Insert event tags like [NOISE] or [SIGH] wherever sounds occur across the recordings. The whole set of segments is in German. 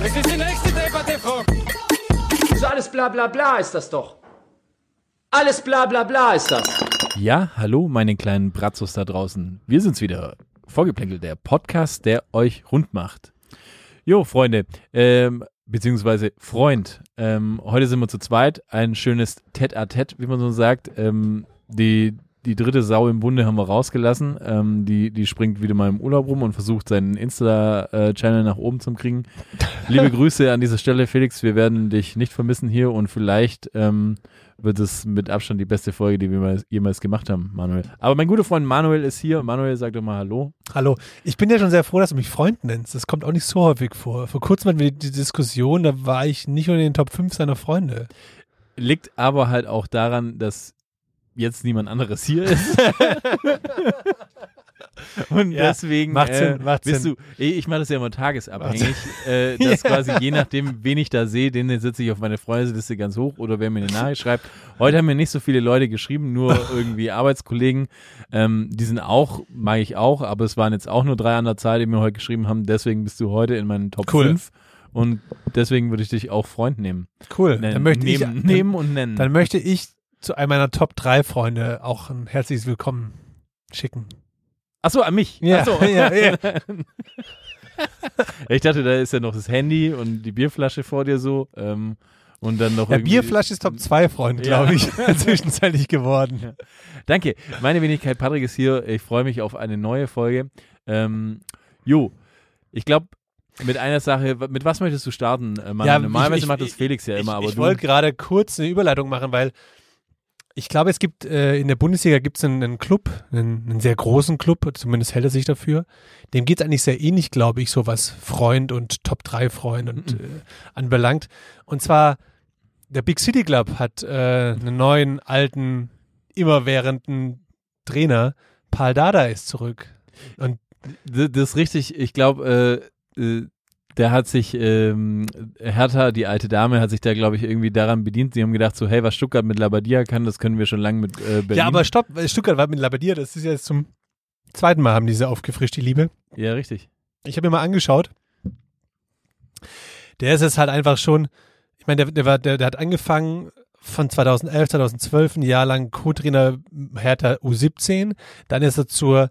Das ist die nächste Debatte, Frau. So alles bla bla bla ist das doch. Alles bla bla bla ist das. Ja, hallo, meine kleinen Bratzos da draußen. Wir sind's wieder. Vorgeplänkelt, der Podcast, der euch rund macht. Jo, Freunde, ähm, beziehungsweise Freund. Ähm, heute sind wir zu zweit. Ein schönes Tête-à-Tête, wie man so sagt. Ähm, die, die dritte Sau im Bunde haben wir rausgelassen. Ähm, die, die springt wieder mal im Urlaub rum und versucht seinen Insta-Channel nach oben zu kriegen. Liebe Grüße an dieser Stelle, Felix. Wir werden dich nicht vermissen hier und vielleicht ähm, wird es mit Abstand die beste Folge, die wir mal- jemals gemacht haben, Manuel. Aber mein guter Freund Manuel ist hier. Manuel, sag doch mal Hallo. Hallo, ich bin ja schon sehr froh, dass du mich Freund nennst. Das kommt auch nicht so häufig vor. Vor kurzem hatten wir die Diskussion, da war ich nicht unter den Top 5 seiner Freunde. Liegt aber halt auch daran, dass jetzt niemand anderes hier ist. [LAUGHS] Und Ja, deswegen macht äh, macht bist Sinn. du, ich, ich mache das ja immer tagesabhängig, äh, [LAUGHS] dass quasi je nachdem, wen ich da sehe, den setze ich auf meine Freundesliste ganz hoch oder wer mir eine Nachricht schreibt. Heute haben mir nicht so viele Leute geschrieben, nur [LAUGHS] irgendwie Arbeitskollegen. Ähm, die sind auch, mag ich auch, aber es waren jetzt auch nur drei an der Zahl, die mir heute geschrieben haben. Deswegen bist du heute in meinen Top Cool. 5 und deswegen würde ich dich auch Freund nehmen. Cool. Dann möchte nehmen, ich nehmen und nennen. Dann möchte ich zu einem meiner Top 3 Freunde auch ein herzliches Willkommen schicken. Achso, an mich. Ja, Ach so. [LAUGHS] ja, ja. [LAUGHS] ich dachte, da ist ja noch das Handy und die Bierflasche vor dir so. Ähm, und dann noch Ja, Bierflasche ist Top 2 Freund, Ja. glaube ich, [LAUGHS] zwischenzeitlich geworden. Danke. Meine Wenigkeit Patrick ist hier. Ich freue mich auf eine neue Folge. Ähm, jo, ich glaube, mit einer Sache, mit was möchtest du starten? Äh, Mann? Ja, Normalerweise ich- ich- macht das Felix ja immer, ich, aber ich wollte gerade kurz eine Überleitung machen, weil ich glaube, es gibt äh, in der Bundesliga gibt es einen, einen Club, einen, einen sehr großen Club, zumindest hält er sich dafür. Dem geht es eigentlich sehr ähnlich, glaube ich, so was Freund und Top 3 Freund und Mhm. äh, anbelangt. Und zwar der Big City Club hat äh, einen neuen, alten, immerwährenden Trainer. Paul Dada ist zurück. Und Das ist richtig. Ich glaube, äh, äh, der hat sich, ähm, Hertha, die alte Dame, hat sich da, glaube ich, irgendwie daran bedient. Sie haben gedacht, so, hey, was Stuttgart mit Labadia kann, das können wir schon lange mit äh, Berlin. ja, aber stopp, Stuttgart war mit Labadia, das ist ja jetzt zum zweiten Mal haben diese aufgefrischt, die Liebe. Ja, richtig. Ich habe mir mal angeschaut. Der ist jetzt halt einfach schon, ich meine, der, der, war, der, der hat angefangen von 2011, 2012 ein Jahr lang Co-Trainer Hertha U17. Dann ist er zur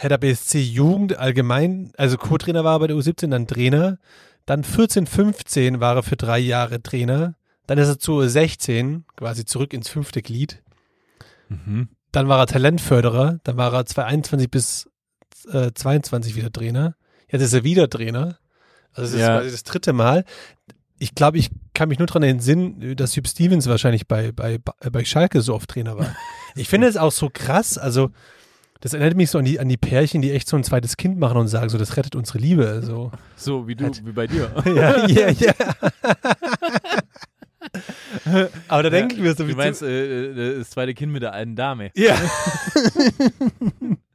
Hertha BSC Jugend allgemein, also Co-Trainer war er bei der U17, dann Trainer. Dann 14, 15 war er für drei Jahre Trainer. Dann ist er zur U16, quasi zurück ins fünfte Glied. Mhm. Dann war er Talentförderer. Dann war er 2021 bis äh, 22 wieder Trainer. Jetzt ist er wieder Trainer. Also das Ja. ist quasi das dritte Mal. Ich glaube, ich kann mich nur daran entsinnen, dass Hugh Stevens wahrscheinlich bei, bei, bei Schalke so oft Trainer war. [LAUGHS] ich finde es auch so krass. Also, das erinnert mich so an die, an die Pärchen, die echt so ein zweites Kind machen und sagen, so, das rettet unsere Liebe. So. So wie du, Hat- wie bei dir. [LAUGHS] ja, ja, ja. [LAUGHS] Aber da denke ich mir so, Du meinst, äh, äh, das zweite Kind mit der alten Dame. ja. [LAUGHS]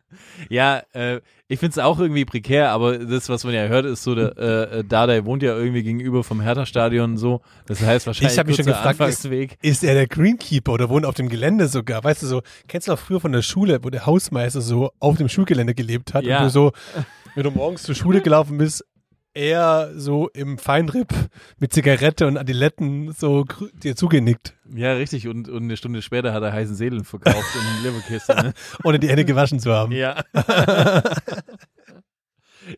Ja, äh, ich finde es auch irgendwie prekär, aber das, was man ja hört, ist so, der äh, äh, Dardai wohnt ja irgendwie gegenüber vom Hertha-Stadion und so. Das heißt wahrscheinlich Ich habe mich schon gefragt, ist, ist er der Greenkeeper oder wohnt auf dem Gelände sogar? Weißt du so, kennst du noch früher von der Schule, wo der Hausmeister so auf dem Schulgelände gelebt hat Ja. und du so, wenn du morgens zur Schule gelaufen bist, er so im Feinripp mit Zigarette und Adiletten so dir zugenickt, Ja, richtig. Und, und eine Stunde später hat er heißen Seelen verkauft [LAUGHS] in Leberkiste. Ne? ohne die Hände gewaschen zu haben. Ja. [LAUGHS]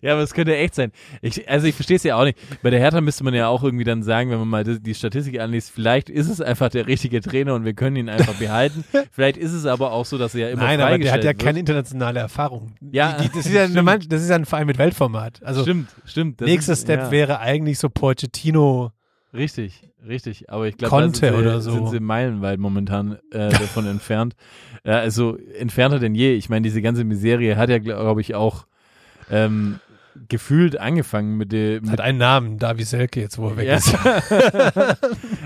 Ja, aber es könnte echt sein. Ich, also ich verstehe es ja auch nicht. Bei der Hertha müsste man ja auch irgendwie dann sagen, wenn man mal die, die Statistik anliest, vielleicht ist es einfach der richtige Trainer und wir können ihn einfach behalten. [LAUGHS] Vielleicht ist es aber auch so, dass er ja immer Nein, aber der hat ja freigestellt keine wird. internationale Erfahrung. Ja, die, die, das, ist ja eine das ist ja ein Verein mit Weltformat. Also Stimmt, stimmt. Nächster ist- Step ja. wäre eigentlich so Pochettino. Richtig, richtig. Aber ich glaube, da sind sie, oder so. sind sie meilenweit momentan äh, davon [LAUGHS] entfernt. Ja, also entfernter denn je. Ich meine, diese ganze Miserie hat ja, glaube ich, auch ähm, gefühlt angefangen mit der mit Hat einen Namen, Davi Selke, jetzt wo er weg Ja. ist. [LAUGHS] hat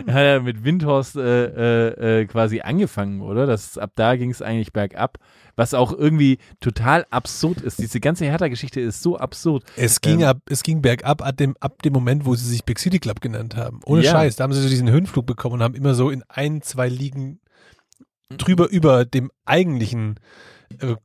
er mit Windhorst äh, äh, äh, quasi angefangen, oder? Das, ab da ging es eigentlich bergab. Was auch irgendwie total absurd ist. Diese ganze Hertha-Geschichte ist so absurd. Es ging, Ähm. ab, es ging bergab ab dem, ab dem Moment, wo sie sich Big City Club genannt haben. Ohne Ja. Scheiß. Da haben sie so diesen Höhenflug bekommen und haben immer so in ein, zwei Ligen drüber über dem eigentlichen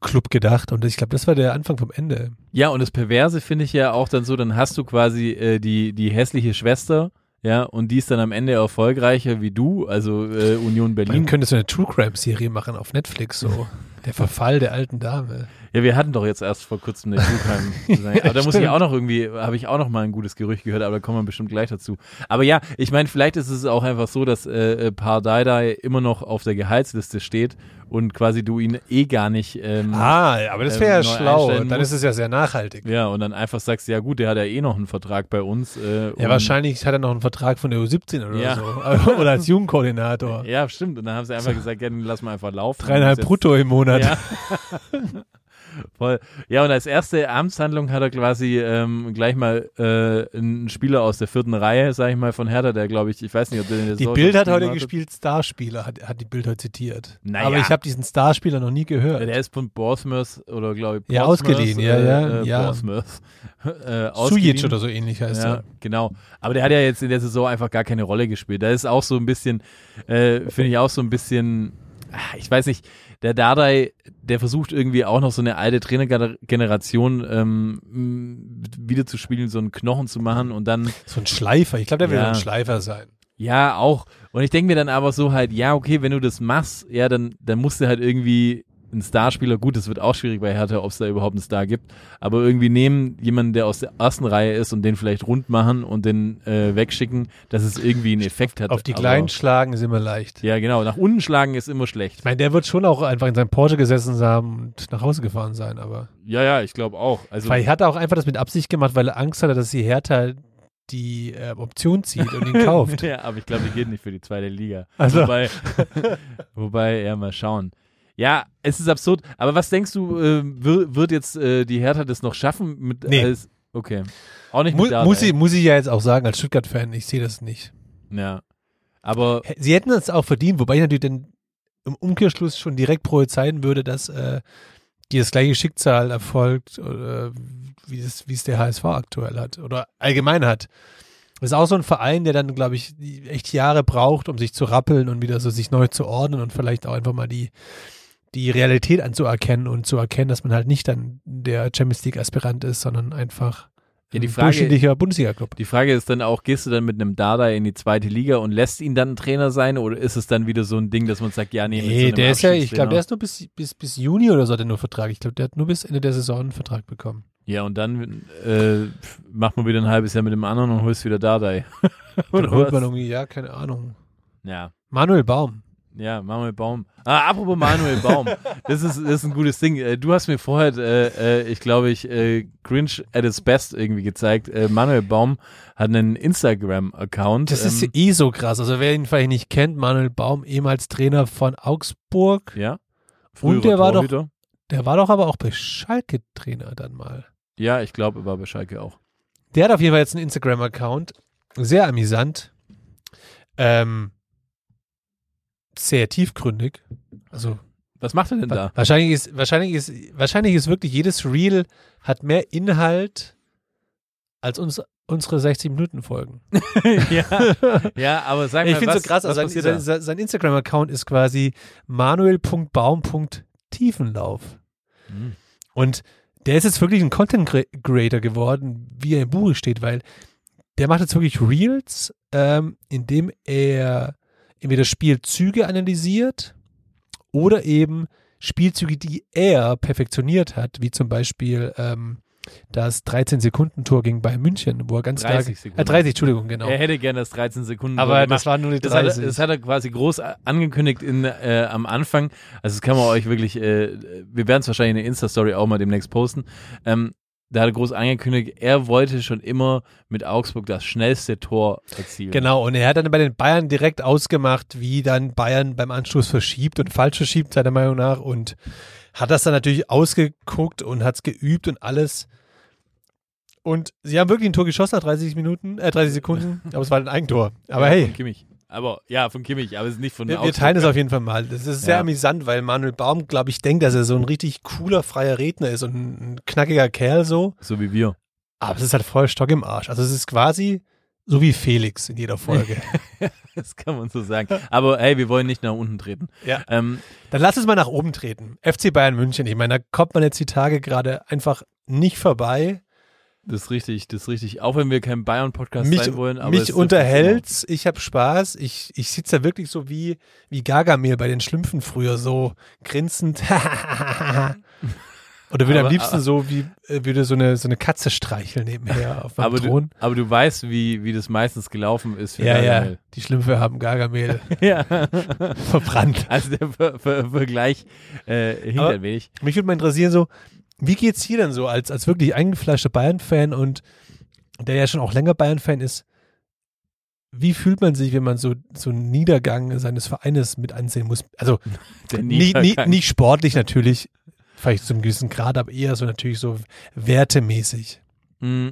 Club gedacht. Und ich glaube, das war der Anfang vom Ende. Ja, und das Perverse finde ich ja auch dann so, dann hast du quasi äh, die, die hässliche Schwester, ja, und die ist dann am Ende erfolgreicher wie du, also äh, Union Man Berlin. könnte so eine True Crime Serie machen auf Netflix, so. [LAUGHS] Der Verfall der alten Dame. Ja, wir hatten doch jetzt erst vor kurzem eine Crime. [LAUGHS] aber da muss ich auch noch irgendwie, habe ich auch noch mal ein gutes Gerücht gehört, aber da kommen wir bestimmt gleich dazu. Aber ja, ich meine, vielleicht ist es auch einfach so, dass äh, Pardai immer noch auf der Gehaltsliste steht und quasi du ihn eh gar nicht. Ähm, Ah, aber das ähm, wäre ja neu schlau. einstellen Dann ist es ja sehr nachhaltig. Ja, und dann einfach sagst, ja gut, der hat ja eh noch einen Vertrag bei uns. Äh, Ja, und- wahrscheinlich hat er noch einen Vertrag von der U17 oder Ja. so. Oder als Jugendkoordinator. [LAUGHS] Ja, stimmt. Und dann haben sie einfach gesagt, ja, dann lass mal einfach laufen. Dreieinhalb brutto im Monat. Ja. [LAUGHS] Voll. Ja, und als erste Amtshandlung hat er quasi ähm, gleich mal äh, einen Spieler aus der vierten Reihe, sag ich mal, von Hertha, der glaube ich, ich weiß nicht, ob der in der Die Saison Bild hat heute gespielt gespielt, Starspieler, hat, hat die Bild heute zitiert. Naja. Aber ich habe diesen Starspieler noch nie gehört. Der ist von Bournemouth oder glaube ich Ja, Portsmouth, ausgeliehen, ja, äh, ja, äh, ja. Bournemouth. [LAUGHS] äh, Sujic oder so ähnlich heißt Ja, er. genau. Aber der hat ja jetzt in der Saison einfach gar keine Rolle gespielt. Da ist auch so ein bisschen, äh, finde ich auch so ein bisschen, ah, ich weiß nicht, der Dardai, der versucht irgendwie auch noch so eine alte Trainergeneration ähm, wieder zu spielen, so einen Knochen zu machen und dann, So ein Schleifer. Ich glaube, der will Ja. ein Schleifer sein. ja, auch. Und ich denke mir dann aber so halt, ja, okay, wenn du das machst, ja, dann, dann musst du halt irgendwie einen Starspieler, gut, das wird auch schwierig bei Hertha, ob es da überhaupt einen Star gibt, aber irgendwie nehmen jemanden, der aus der ersten Reihe ist und den vielleicht rund machen und den äh, wegschicken, dass es irgendwie einen Effekt hat. Auf die aber, Kleinen schlagen ist immer leicht. Ja, genau, nach unten schlagen ist immer schlecht. Ich meine, der wird schon auch einfach in seinem Porsche gesessen haben und nach Hause gefahren sein, aber. Ja, ja, ich glaube auch. Also, Weil er hat auch einfach das mit Absicht gemacht, weil er Angst hatte, dass die Hertha die äh, Option zieht und ihn [LAUGHS] kauft. ja, aber ich glaube, die geht nicht für die zweite Liga. Also. Wobei, [LAUGHS] wobei, ja, mal schauen. Ja, es ist absurd. Aber was denkst du, äh, wird, jetzt äh, die Hertha das noch schaffen? Mit, Nee. Als, okay. Auch nicht Mu Dardai. muss, ich, muss ich ja jetzt auch sagen, als Stuttgart-Fan, ich sehe das nicht. Ja. Aber Sie hätten es auch verdient, wobei ich natürlich dann im Umkehrschluss schon direkt prophezeien würde, dass äh, die das gleiche Schicksal erfolgt, oder wie es, wie es der HSV aktuell hat oder allgemein hat. Das ist auch so ein Verein, der dann, glaube ich, echt Jahre braucht, um sich zu rappeln und wieder so sich neu zu ordnen und vielleicht auch einfach mal die, die Realität anzuerkennen und zu erkennen, dass man halt nicht dann der Champions League Aspirant ist, sondern einfach Ja, die ein Frage- durchschnittlicher Bundesliga-Club. die Frage ist dann auch, gehst du dann mit einem Dardai in die zweite Liga und lässt ihn dann Trainer sein oder ist es dann wieder so ein Ding, dass man sagt, ja, nee, so Nee, einem der ist ja, ich glaube, der ist nur bis, bis, bis Juni oder so hat er nur Vertrag. Ich glaube, der hat nur bis Ende der Saison einen Vertrag bekommen. Ja, und dann äh, macht man wieder ein halbes Jahr mit dem anderen und holst wieder Dardai. [LAUGHS] Dann holt man irgendwie, ja, keine Ahnung. Ja. Manuel Baum. Ja, Manuel Baum. Ah, apropos Manuel Baum. [LAUGHS] Das ist, das ist ein gutes Ding. Äh, Du hast mir vorher, äh, äh, ich glaube, ich, äh, Grinch at its best irgendwie gezeigt. Äh, Manuel Baum hat einen Instagram-Account. Das ist ähm, eh so krass. Also wer ihn vielleicht nicht kennt, Manuel Baum, ehemals Trainer von Augsburg. Ja. Und der war doch-. Der war doch aber auch bei Schalke Trainer dann mal. Ja, ich glaube, er war bei Schalke auch. Der hat auf jeden Fall jetzt einen Instagram-Account. Sehr amüsant. Ähm, sehr tiefgründig. Also Was macht er denn da? Wahrscheinlich ist, wahrscheinlich ist, wahrscheinlich ist wirklich jedes Reel hat mehr Inhalt als uns, unsere 60-Minuten-Folgen. [LAUGHS] ja, ja, aber sag mal, Ich finde so krass, also sein, sein, sein Instagram-Account ist quasi manuel.baum.tiefenlauf. Hm. Und der ist jetzt wirklich ein Content-Creator geworden, wie er im Buch steht, weil der macht jetzt wirklich Reels, ähm, indem er entweder Spielzüge analysiert oder eben Spielzüge, die er perfektioniert hat, wie zum Beispiel ähm, das 13-Sekunden-Tor gegen Bayern München, wo er ganz 30 klar... Sekunden. Äh, 30, Entschuldigung, genau. Er hätte gerne das 13 Sekunden Aber gemacht. das waren nur die Das hat, er- 30. das hat er quasi groß angekündigt in, äh, am Anfang. Also das kann man euch wirklich, äh, wir werden es wahrscheinlich in der Insta-Story auch mal demnächst posten. Ähm, da hat er groß angekündigt, er wollte schon immer mit Augsburg das schnellste Tor erzielen. Genau, und er hat dann bei den Bayern direkt ausgemacht, wie dann Bayern beim Anstoß verschiebt und falsch verschiebt, seiner Meinung nach. Und hat das dann natürlich ausgeguckt und hat es geübt und alles. Und sie haben wirklich ein Tor geschossen nach 30 Minuten, äh, 30 Sekunden, [LAUGHS] aber es war ein Eigentor. Aber ja, hey. Aber ja, von Kimmich, aber es ist nicht von wir, wir teilen es auf jeden Fall mal. Das ist sehr Ja. amüsant, weil Manuel Baum, glaube ich, denkt, dass er so ein richtig cooler, freier Redner ist und ein, knackiger Kerl so. So wie wir. Aber es ist halt voll Stock im Arsch. Also es ist quasi so wie Felix in jeder Folge. [LAUGHS] Das kann man so sagen. Aber hey, wir wollen nicht nach unten treten. Ja. Ähm, Dann lass uns mal nach oben treten. FC Bayern München. Ich meine, da kommt man jetzt die Tage gerade einfach nicht vorbei. Das ist richtig, das ist richtig. Auch wenn wir kein Bayern-Podcast sein wollen. Aber mich unterhält's. Ich habe Spaß. Ich, ich sitze da wirklich so wie, wie Gargamel bei den Schlümpfen früher, so grinsend. [LAUGHS] Oder würde am Aber- liebsten so wie, äh, würde so eine, so eine Katze streicheln nebenher [LAUGHS] auf meinem Aber du, Thron. aber du weißt, wie, wie das meistens gelaufen ist. für Ja, ja. Gargamel. Die Schlümpfe haben Gargamel [LAUGHS] ja. verbrannt. Also der Ver Ver Vergleich äh, hinkt Aber- ein wenig. Mich würde mal interessieren, so, wie geht's hier denn so als, als wirklich eingefleischter Bayern-Fan und der ja schon auch länger Bayern-Fan ist? Wie fühlt man sich, wenn man so, so einen Niedergang seines Vereines mit ansehen muss? Also, [LAUGHS] nie, nie, nicht sportlich natürlich, vielleicht zu einem gewissen Grad, aber eher so natürlich so wertemäßig. Mm.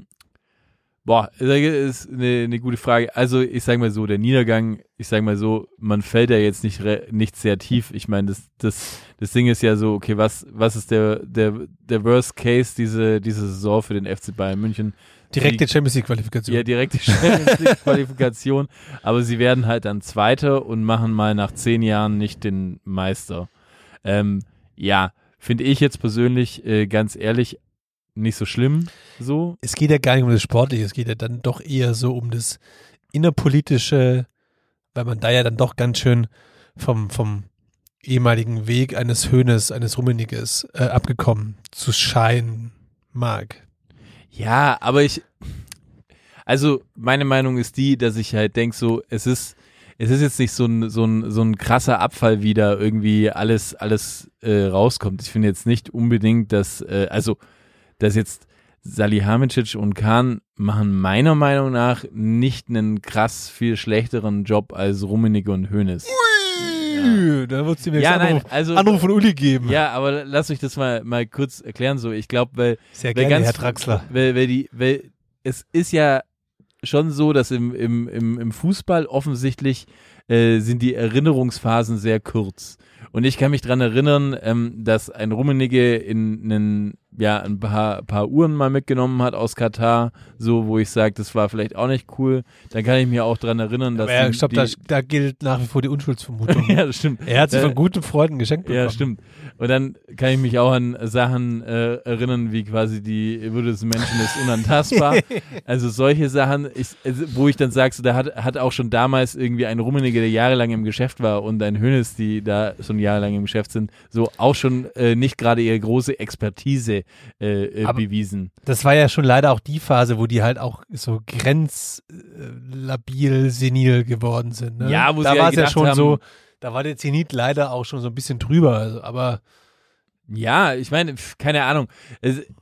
Boah, das ist eine, eine gute Frage. Also ich sage mal so, der Niedergang, ich sage mal so, man fällt ja jetzt nicht, nicht sehr tief. Ich meine, das, das, das Ding ist ja so, okay, was, was ist der, der, der Worst Case diese, diese Saison für den FC Bayern München? Direkte Die- Champions League-Qualifikation. Ja, direkte Champions League Qualifikation, aber sie werden halt dann Zweiter und machen mal nach zehn Jahren nicht den Meister. Ähm, ja, finde ich jetzt persönlich äh, ganz ehrlich nicht so schlimm. So, es geht ja gar nicht um das Sportliche, es geht ja dann doch eher so um das innerpolitische, weil man da ja dann doch ganz schön vom, vom ehemaligen Weg eines Höhnes, eines Rummeniges äh, abgekommen zu scheinen mag. Ja, aber ich, also meine Meinung ist die, dass ich halt denke so, es ist, es ist jetzt nicht so ein, so ein, so ein krasser Abfall, wie da irgendwie alles, alles äh, rauskommt. Ich finde jetzt nicht unbedingt, dass, äh, also, dass jetzt Salihamidzic und Kahn machen meiner Meinung nach nicht einen krass viel schlechteren Job als Rummenigge und Hoeneß. Da wird es demnächst Ja, Anruf, nein, also, Anruf von Uli geben. ja, aber lasst euch das mal, mal kurz erklären so. Ich glaube, weil Sehr weil gerne, ganz, Herr Draxler. Weil, weil, die, weil es ist ja schon so, dass im, im, im, im Fußball offensichtlich äh, sind die Erinnerungsphasen sehr kurz. Und ich kann mich dran erinnern, ähm, dass ein Rummenigge in einen, ja, ein paar, paar Uhren mal mitgenommen hat aus Katar, so wo ich sage, das war vielleicht auch nicht cool. Dann kann ich mir auch dran erinnern, dass Aber ja, stopp, die, da, da gilt nach wie vor die Unschuldsvermutung. [LAUGHS] ja, das stimmt. Er hat sich Äh, von guten Freunden geschenkt bekommen. Ja, stimmt. Und dann kann ich mich auch an Sachen äh, erinnern, wie quasi die Würde des Menschen ist unantastbar. [LAUGHS] also solche Sachen, ich, also, wo ich dann sage, so, da hat, hat auch schon damals irgendwie ein Rummenigge, der jahrelang im Geschäft war und ein Hönes, die da schon jahrelang im Geschäft sind, so auch schon äh, nicht gerade ihre große Expertise äh, äh, bewiesen. Das war ja schon leider auch die Phase, wo die halt auch so grenzlabil, senil geworden sind. Ne? Ja, wo da sie ja war es ja gedacht schon haben- so, da war der Zenit leider auch schon so ein bisschen drüber. Also, aber Ja, ich meine, keine Ahnung.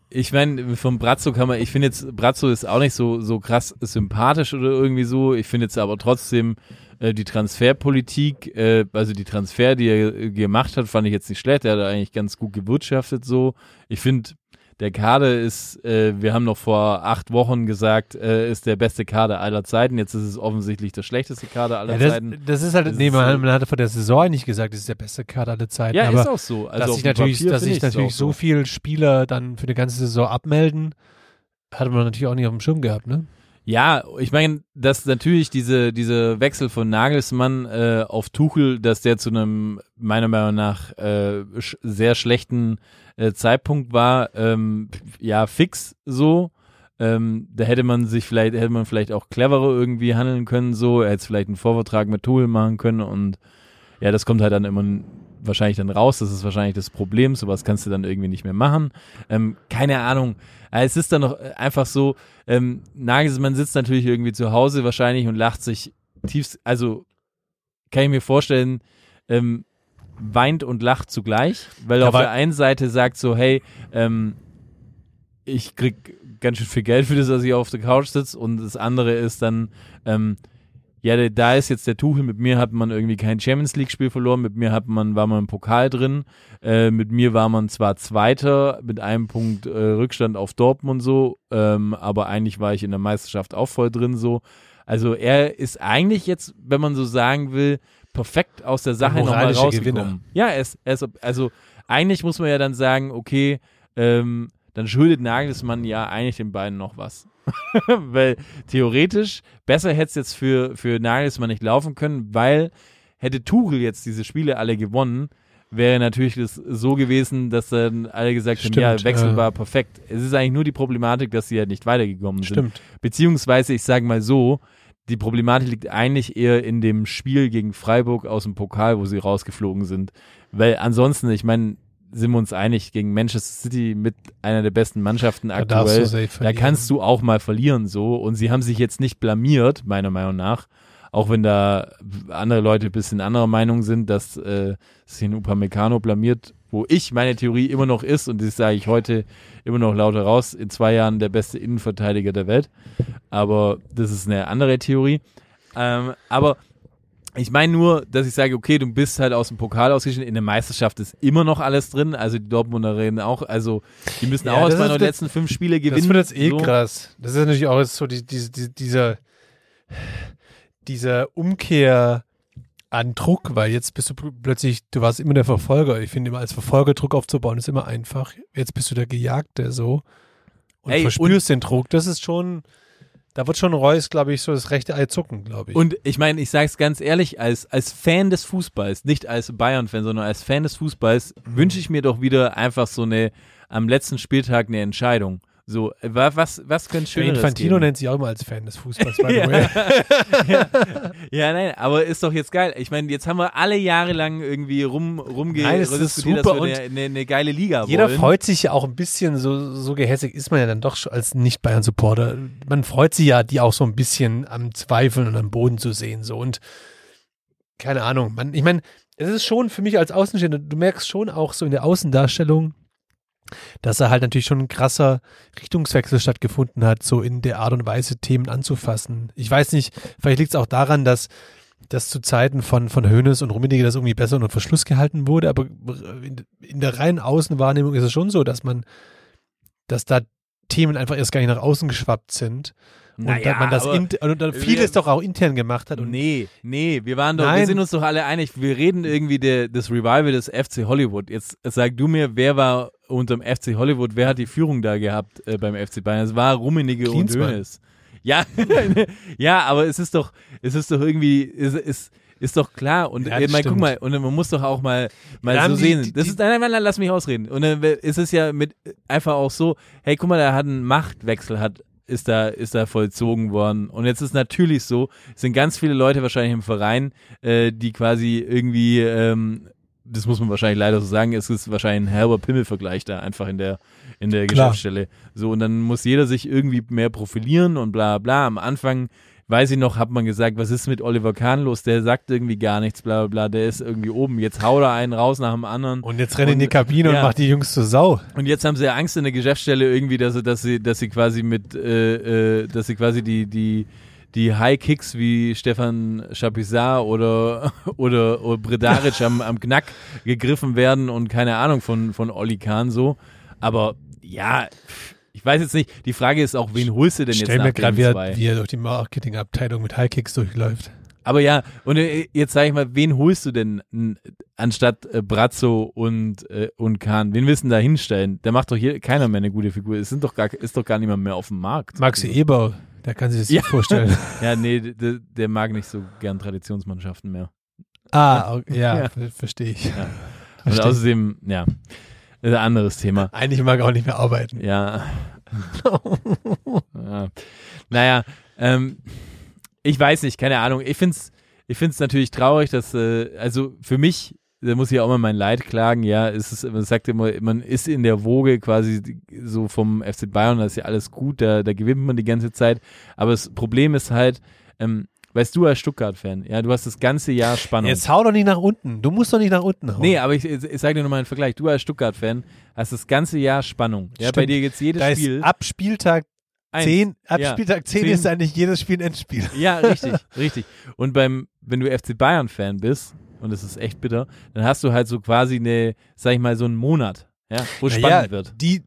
Ich meine, vom Brazzo kann man, ich finde jetzt, Brazzo ist auch nicht so, so krass sympathisch oder irgendwie so. Ich finde jetzt aber trotzdem äh, die Transferpolitik, äh, also die Transfer, die er gemacht hat, fand ich jetzt nicht schlecht. Er hat eigentlich ganz gut gewirtschaftet so. Ich finde, der Kader ist, äh, wir haben noch vor acht Wochen gesagt, äh, ist der beste Kader aller Zeiten. Jetzt ist es offensichtlich der schlechteste Kader aller ja, das, Zeiten. das ist halt, Das nee, man, man hatte vor der Saison eigentlich gesagt, das ist der beste Kader aller Zeiten. Ja, aber ist auch so. Also dass sich natürlich, Papier dass sich ich es natürlich so viel Spieler dann für eine ganze Saison abmelden, hatte man natürlich auch nicht auf dem Schirm gehabt, ne? Ja, ich meine, dass natürlich diese, diese Wechsel von Nagelsmann äh, auf Tuchel, dass der zu einem meiner Meinung nach äh, sch sehr schlechten äh, Zeitpunkt war, ähm, ja, fix so. Ähm, da hätte man sich vielleicht, hätte man vielleicht auch cleverer irgendwie handeln können, so. Er hätte vielleicht einen Vorvertrag mit Tuchel machen können und ja, das kommt halt dann immer wahrscheinlich dann raus. Das ist wahrscheinlich das Problem. Sowas kannst du dann irgendwie nicht mehr machen. Ähm, keine Ahnung. Es ist dann noch äh, einfach so, ähm, Nagelsmann sitzt natürlich irgendwie zu Hause wahrscheinlich und lacht sich tiefst, also kann ich mir vorstellen, ähm, weint und lacht zugleich, weil Ja, auf der einen Seite sagt so, hey, ähm, ich krieg ganz schön viel Geld für das, dass ich auf der Couch sitze und das andere ist dann, ähm, ja, da- ist jetzt der Tuchel, mit mir hat man irgendwie kein Champions League-Spiel verloren, mit mir hat man, war man im Pokal drin, äh, mit mir war man zwar Zweiter mit einem Punkt äh, Rückstand auf Dortmund so, ähm, aber eigentlich war ich in der Meisterschaft auch voll drin so. Also er ist eigentlich jetzt, wenn man so sagen will, perfekt aus der Sache nochmal rausgekommen. Gewinner. Ja, er ist, er ist, also eigentlich muss man ja dann sagen, okay, ähm, dann schuldet Nagelsmann ja eigentlich den beiden noch was. [LAUGHS] weil theoretisch besser hätte es jetzt für, für Nagelsmann nicht laufen können, weil hätte Tuchel jetzt diese Spiele alle gewonnen, wäre natürlich das so gewesen, dass dann alle gesagt Stimmt, haben, ja, Wechsel ja. war perfekt. Es ist eigentlich nur die Problematik, dass sie halt nicht weitergekommen sind. Stimmt. Beziehungsweise, ich sage mal so, die Problematik liegt eigentlich eher in dem Spiel gegen Freiburg aus dem Pokal, wo sie rausgeflogen sind. Weil ansonsten, ich meine, sind wir uns einig, gegen Manchester City mit einer der besten Mannschaften Da aktuell, da verlieren. kannst du auch mal verlieren so. Und sie haben sich jetzt nicht blamiert, meiner Meinung nach. Auch wenn da andere Leute ein bisschen anderer Meinung sind, dass äh, sich ein Upamecano blamiert, wo ich meine Theorie immer noch ist, und das sage ich heute immer noch lauter raus, in zwei Jahren der beste Innenverteidiger der Welt. Aber das ist eine andere Theorie. Ähm, aber ich meine nur, dass ich sage, okay, du bist halt aus dem Pokal ausgeschieden, in der Meisterschaft ist immer noch alles drin, also die Dortmunder reden auch, also die müssen Ja, auch die das- letzten fünf Spiele gewinnen. Das wird jetzt eh so. krass. Das ist natürlich auch so die, die, die, dieser, dieser Umkehr an Druck, weil jetzt bist du pl- plötzlich, du warst immer der Verfolger. Ich finde immer, als Verfolger Druck aufzubauen, ist immer einfach. Jetzt bist du der Gejagte so und Ey, verspürst den Druck. Das ist schon, da wird schon Reus, glaube ich, so das rechte Ei zucken, glaube ich. Und ich meine, ich sage es ganz ehrlich, als, als Fan des Fußballs, nicht als Bayern-Fan, sondern als Fan des Fußballs, wünsche ich mir doch wieder einfach so eine, am letzten Spieltag eine Entscheidung. So, wa- was, was könnte schöneres Infantino geben? nennt sich auch immer als Fan des Fußballs, by the way. [LAUGHS] Ja, nein, aber ist doch jetzt geil. Ich meine, jetzt haben wir alle Jahre lang irgendwie rum, rumge Nein, es ist super dass wir und eine, eine, eine geile Liga Jeder wollen. freut sich ja auch ein bisschen, so, so gehässig ist man ja dann doch als Nicht-Bayern-Supporter. Man freut sich ja, die auch so ein bisschen am Zweifeln und am Boden zu sehen. So und keine Ahnung, man, ich meine, es ist schon für mich als Außenstehender, du merkst schon auch so in der Außendarstellung, dass er halt natürlich schon ein krasser Richtungswechsel stattgefunden hat, so in der Art und Weise Themen anzufassen. Ich weiß nicht, vielleicht liegt es auch daran, dass dass zu Zeiten von, von Hoeneß und Rummenigge das irgendwie besser unter Verschluss gehalten wurde, aber in, in der reinen Außenwahrnehmung ist es schon so, dass man, dass da Themen einfach erst gar nicht nach außen geschwappt sind Naja, dass man das und dann vieles doch auch intern gemacht hat und Nee, nee, wir waren doch, wir Nein. sind uns doch alle einig, wir reden irgendwie der, das Revival des FC Hollywood. Jetzt sag du mir, wer war unterm FC Hollywood, wer hat die Führung da gehabt äh, beim FC Bayern? Es war Rummenigge und. Hoeneß. Ja, [LAUGHS] ja, aber es ist doch, es ist doch irgendwie, es ist, ist doch klar und Ja, äh, mein, guck mal und man muss doch auch mal mal Wir so die- sehen. die- das ist nein, nein, nein, lass mich ausreden. Und dann ist es ja mit einfach auch so, hey, guck mal, da hat ein Machtwechsel hat ist da ist da vollzogen worden und jetzt ist natürlich so, es sind ganz viele Leute wahrscheinlich im Verein, äh, die quasi irgendwie ähm, das muss man wahrscheinlich leider so sagen, es ist wahrscheinlich ein herber Pimmelvergleich da einfach in der in der Klar. Geschäftsstelle. So und dann muss jeder sich irgendwie mehr profilieren und bla bla. Am Anfang weiß ich noch, hat man gesagt, was ist mit Oliver Kahn los? Der sagt irgendwie gar nichts, bla bla bla. Der ist irgendwie oben. Jetzt haut er einen raus nach dem anderen. und jetzt rennt in die Kabine ja. und macht die Jungs zur Sau. Und jetzt haben sie ja Angst in der Geschäftsstelle irgendwie, dass sie, dass sie, dass sie quasi mit, äh, äh, dass sie quasi die, die, die High Kicks wie Stefan Chapuisat oder, [LAUGHS] oder, oder Bredaric am, am Knack gegriffen werden und keine Ahnung von, von Olli Kahn so. Aber ja, ich weiß jetzt nicht. Die Frage ist auch, wen holst du denn jetzt Stell mir gerade, wie, er- wie er durch die Marketingabteilung mit Highkicks durchläuft. Aber ja, und äh, jetzt sage ich mal, wen holst du denn anstatt äh, Brazzo und, äh, und Kahn? Wen willst du denn da hinstellen? Der macht doch hier keiner mehr eine gute Figur. Es sind doch gar, ist doch gar niemand mehr auf dem Markt. Maxi Eber, der kann sich das Ja. nicht vorstellen. [LAUGHS] Ja, nee, der, der mag nicht so gern Traditionsmannschaften mehr. ah, okay, ja, [LAUGHS] Ja. ver- verstehe ich. Ja. Und Verstehe. außerdem, ja, ist ein anderes Thema. Eigentlich mag er auch nicht mehr arbeiten. Ja. ja. Naja, ähm, ich weiß nicht, keine Ahnung. Ich find's, ich find's natürlich traurig, dass, äh, also für mich, da muss ich auch mal mein Leid klagen, ja, es ist, man sagt immer, man ist in der Woge quasi so vom FC Bayern, da ist ja alles gut, da, da gewinnt man die ganze Zeit. Aber das Problem ist halt, ähm, weißt du als Stuttgart-Fan, ja, du hast das ganze Jahr Spannung. Jetzt hau doch nicht nach unten. Du musst doch nicht nach unten hauen. Nee, aber ich, ich, ich sage dir nochmal einen Vergleich. Du als Stuttgart-Fan hast das ganze Jahr Spannung. Ja, bei Stimmt. dir geht's jedes da Spiel. ist ab Spieltag Eins. Zehn, ab Ja. Spieltag 10 Zehn. ist eigentlich jedes Spiel ein Endspiel. [LAUGHS] Ja, richtig, richtig. Und beim, wenn du FC Bayern-Fan bist, und das ist echt bitter, dann hast du halt so quasi eine, sag ich mal, so einen Monat, ja, wo es Naja, spannend wird. Die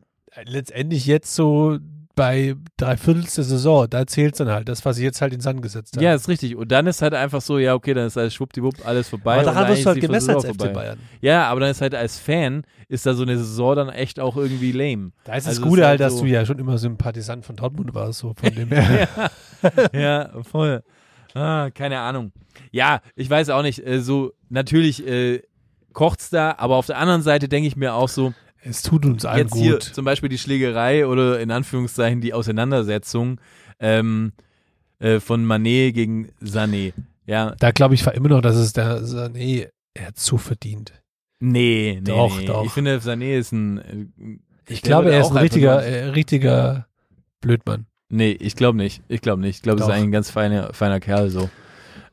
letztendlich jetzt so bei drei Viertels der Saison, da zählt dann halt das, was sie jetzt halt in den Sand gesetzt haben. Ja, ist richtig. Und dann ist halt einfach so, ja, okay, dann ist alles schwuppdiwupp, alles vorbei. aber daran wirst du halt gemessen als FC. Bayern. Ja, aber dann ist halt als Fan, ist da so eine Saison dann echt auch irgendwie lame. Da ist Also das Gute ist halt, halt dass so- du ja schon immer Sympathisant von Dortmund warst, so von dem her. [LAUGHS] ja, voll. Ah, keine Ahnung. Ja, ich weiß auch nicht. Äh, so, natürlich äh, kocht's da, aber auf der anderen Seite denke ich mir auch so, es tut uns allen jetzt hier gut. zum Beispiel die Schlägerei oder in Anführungszeichen die Auseinandersetzung ähm, äh, von Manet gegen Sané. Ja, Da glaube ich immer noch, dass es der Sané, er hat so verdient. nee, nee, Doch, nee. doch. Ich finde, Sané ist ein. äh, Ich glaube, er ist ein richtiger, äh, richtiger Blödmann. Nee, ich glaube nicht. Ich glaube nicht. Ich glaube, das ist ein ganz feiner, feiner Kerl so.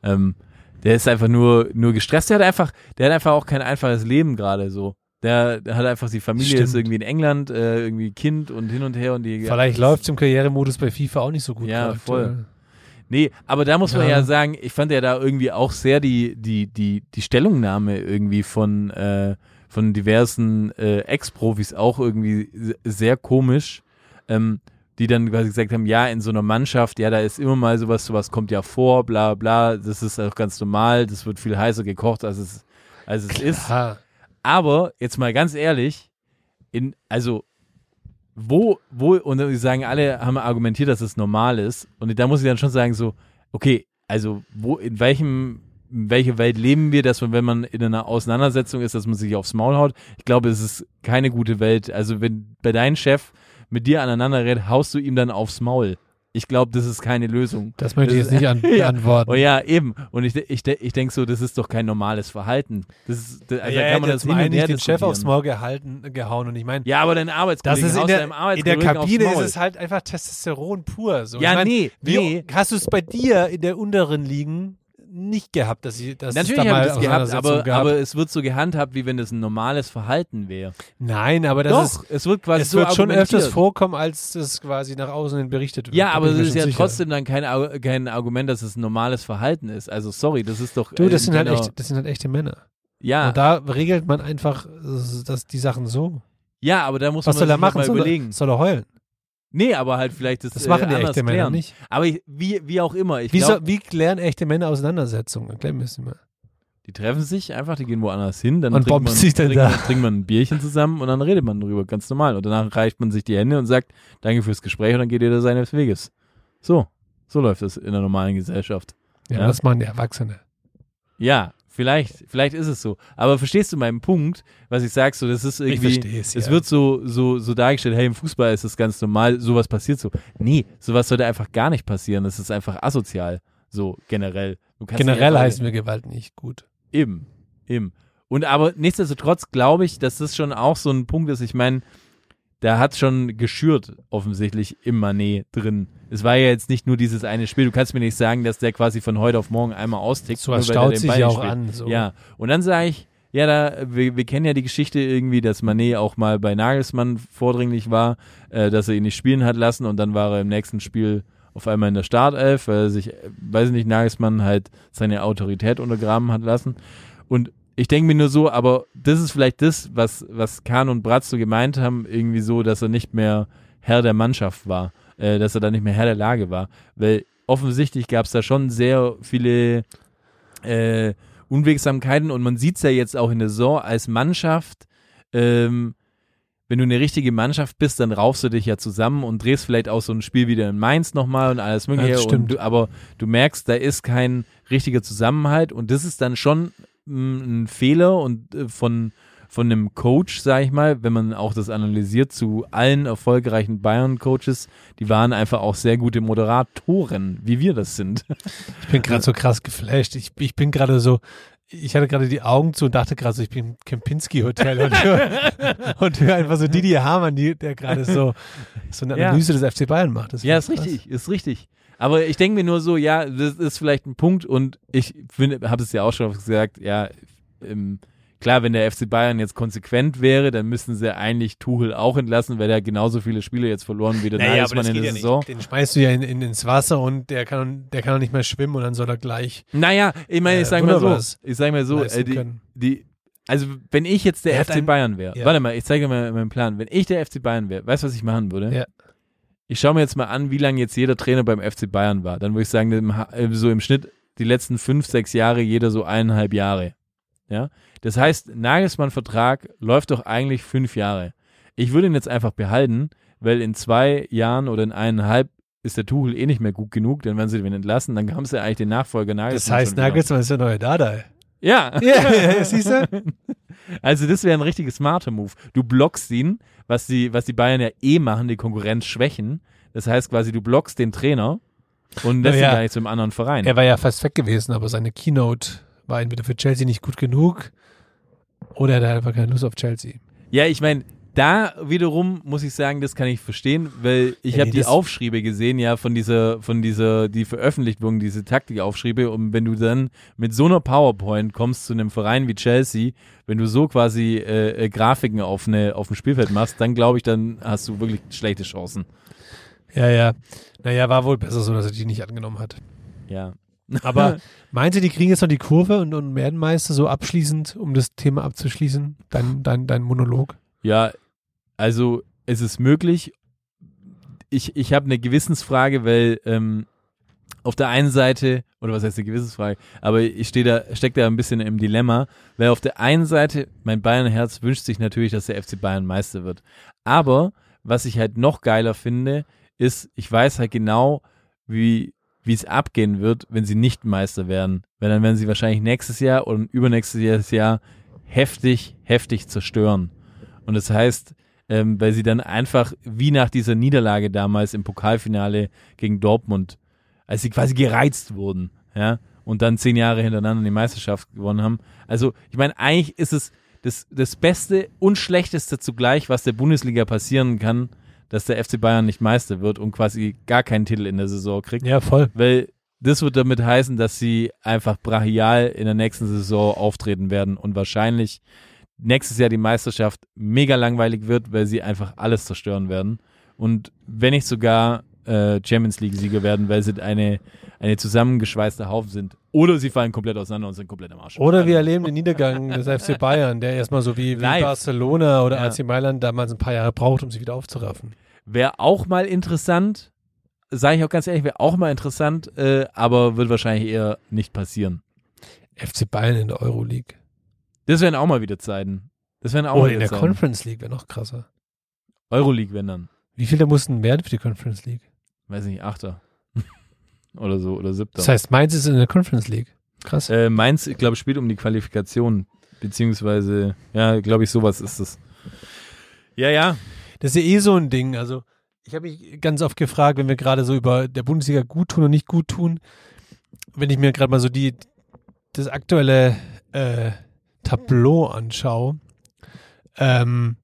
Ähm, der ist einfach nur, nur gestresst. Der hat einfach, der hat einfach auch kein einfaches Leben gerade so. Der, der hat einfach die Familie Stimmt. ist irgendwie in England, äh, irgendwie Kind und hin und her und die. Vielleicht läuft es im Karrieremodus bei FIFA auch nicht so gut. Ja, gerade voll. aktuell. Nee, aber da muss man Ja. ja sagen, ich fand ja da irgendwie auch sehr die, die, die, die Stellungnahme irgendwie von, äh, von diversen äh, Ex-Profis auch irgendwie se- sehr komisch, ähm, die dann quasi gesagt haben, ja, in so einer Mannschaft, ja, da ist immer mal sowas, sowas kommt ja vor, bla bla, das ist auch ganz normal, das wird viel heißer gekocht, als es, als es ist. Aber jetzt mal ganz ehrlich, in, also wo, wo, und die sagen, alle haben argumentiert, dass es normal ist. Und da muss ich dann schon sagen, so, okay, also wo, in welchem, in welcher Welt leben wir, dass man, wenn man in einer Auseinandersetzung ist, dass man sich aufs Maul haut? Ich glaube, es ist keine gute Welt. Also wenn bei deinem Chef mit dir aneinander redet, haust du ihm dann aufs Maul. Ich glaube, das ist keine Lösung. Das möchte ich Das jetzt nicht an [LAUGHS] Ja. antworten. Oh ja, eben. Und ich, ich, ich denke so, das ist doch kein normales Verhalten. Das ist, also ja, da kann man das hin mal nicht den Chef aufs Maul gehalten, gehauen und ich meine, Ja, aber dein das Arbeitskollege ist in der, deinem in der Kabine aufs ist es halt einfach Testosteron pur. So. Ja, ich mein, nee, wie, nee. Hast du es bei dir in der unteren Ligen nicht gehabt, dass, ich, dass Natürlich es da habe ich das gehabt, aber, gab? aber es wird so gehandhabt, wie wenn es ein normales Verhalten wäre. Nein, aber das Doch, ist es wird quasi es so wird schon öfters vorkommen, als das quasi nach außen hin berichtet wird. Ja, aber das ich ist ja sicher. trotzdem dann kein, kein Argument, dass es ein normales Verhalten ist. Also sorry, das ist doch. Du, das äh, sind halt genau- echt, das sind halt echte Männer. Ja, Und da regelt man einfach äh, dass die Sachen so. ja, aber da muss Was man soll er sich machen? mal Soll überlegen. er, soll er heulen? Nee, aber halt vielleicht das, Das äh, machen die anders echte Männer klären. nicht. Aber ich, wie, wie auch immer, ich Wie, glaube, soll, wie klären echte Männer Auseinandersetzungen? Erklär mir das mal. die treffen sich einfach, die gehen woanders hin, dann Und trinkt man, sich dann trinkt, da. man, trinkt man ein Bierchen zusammen und dann redet man drüber, ganz normal. Und danach reicht man sich die Hände und sagt, danke fürs Gespräch und dann geht jeder seines Weges. So, so läuft es in einer normalen Gesellschaft. Ja, Ja. das machen die Erwachsene. Ja, vielleicht, vielleicht ist es so. Aber verstehst du meinen Punkt, was ich sag, so, das ist irgendwie, verstehe es, es ja. wird so, so, so dargestellt, hey, im Fußball ist das ganz normal, sowas passiert so. Nee, sowas sollte einfach gar nicht passieren. Das ist einfach asozial, so generell. Generell heißen wir Gewalt nicht gut. Eben, eben. Und aber nichtsdestotrotz glaube ich, dass das schon auch so ein Punkt ist. Ich meine, da hat schon geschürt offensichtlich im Manet drin. Es war ja jetzt nicht nur dieses eine Spiel. Du kannst mir nicht sagen, dass der quasi von heute auf morgen einmal austickt. So nur staut sich ja auch spielt. an. So. Ja, und dann sage ich, ja, da, wir, wir kennen ja die Geschichte irgendwie, dass Manet auch mal bei Nagelsmann vordringlich war, äh, dass er ihn nicht spielen hat lassen und dann war er im nächsten Spiel auf einmal in der Startelf, weil er sich, äh, weiß ich nicht, Nagelsmann halt seine Autorität untergraben hat lassen. Und ich denke mir nur so, aber das ist vielleicht das, was, was Kahn und Bratz so gemeint haben, irgendwie so, dass er nicht mehr Herr der Mannschaft war, äh, dass er da nicht mehr Herr der Lage war. Weil offensichtlich gab es da schon sehr viele äh, Unwegsamkeiten und man sieht es ja jetzt auch in der Saison als Mannschaft, ähm, wenn du eine richtige Mannschaft bist, dann raufst du dich ja zusammen und drehst vielleicht auch so ein Spiel wieder in Mainz nochmal und alles mögliche. stimmt. du, aber du merkst, da ist kein richtiger Zusammenhalt und das ist dann schon ein Fehler und äh, von von einem Coach, sag ich mal, wenn man auch das analysiert zu allen erfolgreichen Bayern-Coaches, die waren einfach auch sehr gute Moderatoren, wie wir das sind. Ich bin gerade so krass geflasht. Ich, ich bin gerade so, ich hatte gerade die Augen zu und dachte gerade so, ich bin im Kempinski-Hotel und höre [LAUGHS] und hör einfach so Didier Hamann, die, der gerade so, so eine Ja. Analyse des FC Bayern macht. Ja, ist krass. richtig, ist richtig. Aber ich denke mir nur so, ja, das ist vielleicht ein Punkt und ich habe es ja auch schon gesagt, ja, ähm, klar, wenn der FC Bayern jetzt konsequent wäre, dann müssten sie eigentlich Tuchel auch entlassen, weil er genauso viele Spiele jetzt verloren wie der Naja, Nagelsmann in der ja Saison. nicht. Den schmeißt du ja in, in, ins Wasser und der kann, der kann auch nicht mehr schwimmen und dann soll er gleich Naja, ich meine, Äh, ich sag mal so, ich sag mal so, äh, die, die, also wenn ich jetzt der Er hat FC ein- Bayern wäre, Ja. warte mal, ich zeige mal meinen Plan. Wenn ich der FC Bayern wäre, weißt du, was ich machen würde? Ja. Ich schaue mir jetzt mal an, wie lange jetzt jeder Trainer beim FC Bayern war. Dann würde ich sagen, äh, so im Schnitt die letzten fünf, sechs Jahre, jeder so eineinhalb Jahre. Ja, das heißt, Nagelsmann-Vertrag läuft doch eigentlich fünf Jahre. Ich würde ihn jetzt einfach behalten, weil in zwei Jahren oder in eineinhalb ist der Tuchel eh nicht mehr gut genug, dann werden sie den entlassen, dann haben sie eigentlich den Nachfolger Das Nagelsmann. heißt, schon wieder. Nagelsmann ist der neue Dada. Ja. Ja, ja, [LAUGHS] siehst du? Also das wäre ein richtig smarter Move. Du blockst ihn, was die, was die Bayern ja eh machen, die Konkurrenz schwächen. Das heißt quasi, du blockst den Trainer und lässt ja. ihn gar nicht zum anderen Verein. Er war ja fast weg gewesen, aber seine Keynote war entweder für Chelsea nicht gut genug oder er hat einfach keine Lust auf Chelsea. Ja, ich meine, da wiederum muss ich sagen, das kann ich verstehen, weil ich Ja, habe nee, die Aufschriebe gesehen, ja, von dieser, von dieser, die veröffentlicht wurden, diese Taktikaufschriebe. Und wenn du dann mit so einer PowerPoint kommst zu einem Verein wie Chelsea, wenn du so quasi äh, äh, Grafiken auf, eine, auf dem Spielfeld machst, dann glaube ich, dann hast du wirklich schlechte Chancen. Ja, ja. Naja, war wohl besser so, dass er die nicht angenommen hat. Ja. Aber [LAUGHS] meint ihr, die kriegen jetzt noch die Kurve und, und werden Meister so abschließend, um das Thema abzuschließen? Dein, dein, dein Monolog? Ja, also es ist möglich. Ich, ich habe eine Gewissensfrage, weil ähm, auf der einen Seite, oder was heißt eine Gewissensfrage, aber ich stehe da, stecke da ein bisschen im Dilemma, weil auf der einen Seite, mein Bayern-Herz wünscht sich natürlich, dass der FC Bayern Meister wird. Aber was ich halt noch geiler finde, ist, ich weiß halt genau, wie wie es abgehen wird, wenn sie nicht Meister werden. Weil dann werden sie wahrscheinlich nächstes Jahr und übernächstes Jahr heftig, heftig zerstören. Und das heißt, ähm, weil sie dann einfach wie nach dieser Niederlage damals im Pokalfinale gegen Dortmund, als sie quasi gereizt wurden, ja, und dann zehn Jahre hintereinander die Meisterschaft gewonnen haben. Also, ich meine, eigentlich ist es das, das Beste und Schlechteste zugleich, was der Bundesliga passieren kann, dass der FC Bayern nicht Meister wird und quasi gar keinen Titel in der Saison kriegt. Ja, voll. Weil das wird damit heißen, dass sie einfach brachial in der nächsten Saison auftreten werden und wahrscheinlich nächstes Jahr die Meisterschaft mega langweilig wird, weil sie einfach alles zerstören werden. Und wenn nicht sogar äh, Champions League-Sieger werden, weil sie eine, eine zusammengeschweißte Haufen sind. Oder sie fallen komplett auseinander und sind komplett am Arsch. Oder wir erleben den Niedergang des [LAUGHS] FC Bayern, der erstmal so wie, wie. Barcelona oder Ja. AC Mailand damals ein paar Jahre braucht, um sich wieder aufzuraffen. Wäre auch mal interessant, sage ich auch ganz ehrlich, wäre auch mal interessant, äh, aber wird wahrscheinlich eher nicht passieren. FC Bayern in der Euroleague. Das wären auch mal wieder Zeiten. Das wären auch Oder mal in wieder der Zeiten. Conference League wäre noch krasser. Euroleague, wenn dann. Wie viele mussten werden für die Conference League? Weiß nicht, Achter. [LAUGHS] oder so, oder Siebter. Das heißt, Mainz ist in der Conference League. Krass. äh, Mainz, ich glaube, spielt um die Qualifikation. Beziehungsweise, ja, glaube ich, sowas ist es. Ja, ja. Das ist ja eh so ein Ding. Also, ich habe mich ganz oft gefragt, wenn wir gerade so über der Bundesliga gut tun und nicht gut tun, wenn ich mir gerade mal so die das aktuelle äh, Tableau anschaue, ähm,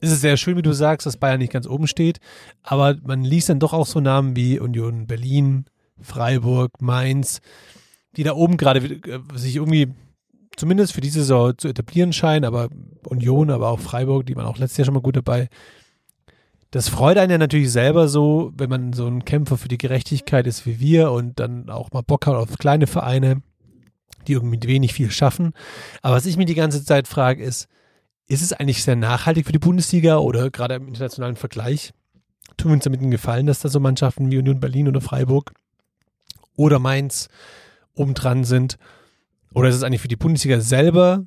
ist es sehr schön, wie du sagst, dass Bayern nicht ganz oben steht, aber man liest dann doch auch so Namen wie Union Berlin, Freiburg, Mainz, die da oben gerade äh, sich irgendwie zumindest für diese Saison zu etablieren scheinen, aber Union, aber auch Freiburg, die waren auch letztes Jahr schon mal gut dabei. Das freut einen ja natürlich selber so, wenn man so ein Kämpfer für die Gerechtigkeit ist wie wir und dann auch mal Bock hat auf kleine Vereine, die irgendwie wenig viel schaffen. Aber was ich mir die ganze Zeit frage, ist, ist es eigentlich sehr nachhaltig für die Bundesliga oder gerade im internationalen Vergleich? Tun wir uns damit einen Gefallen, dass da so Mannschaften wie Union Berlin oder Freiburg oder Mainz obendran sind? Oder ist es eigentlich für die Bundesliga selber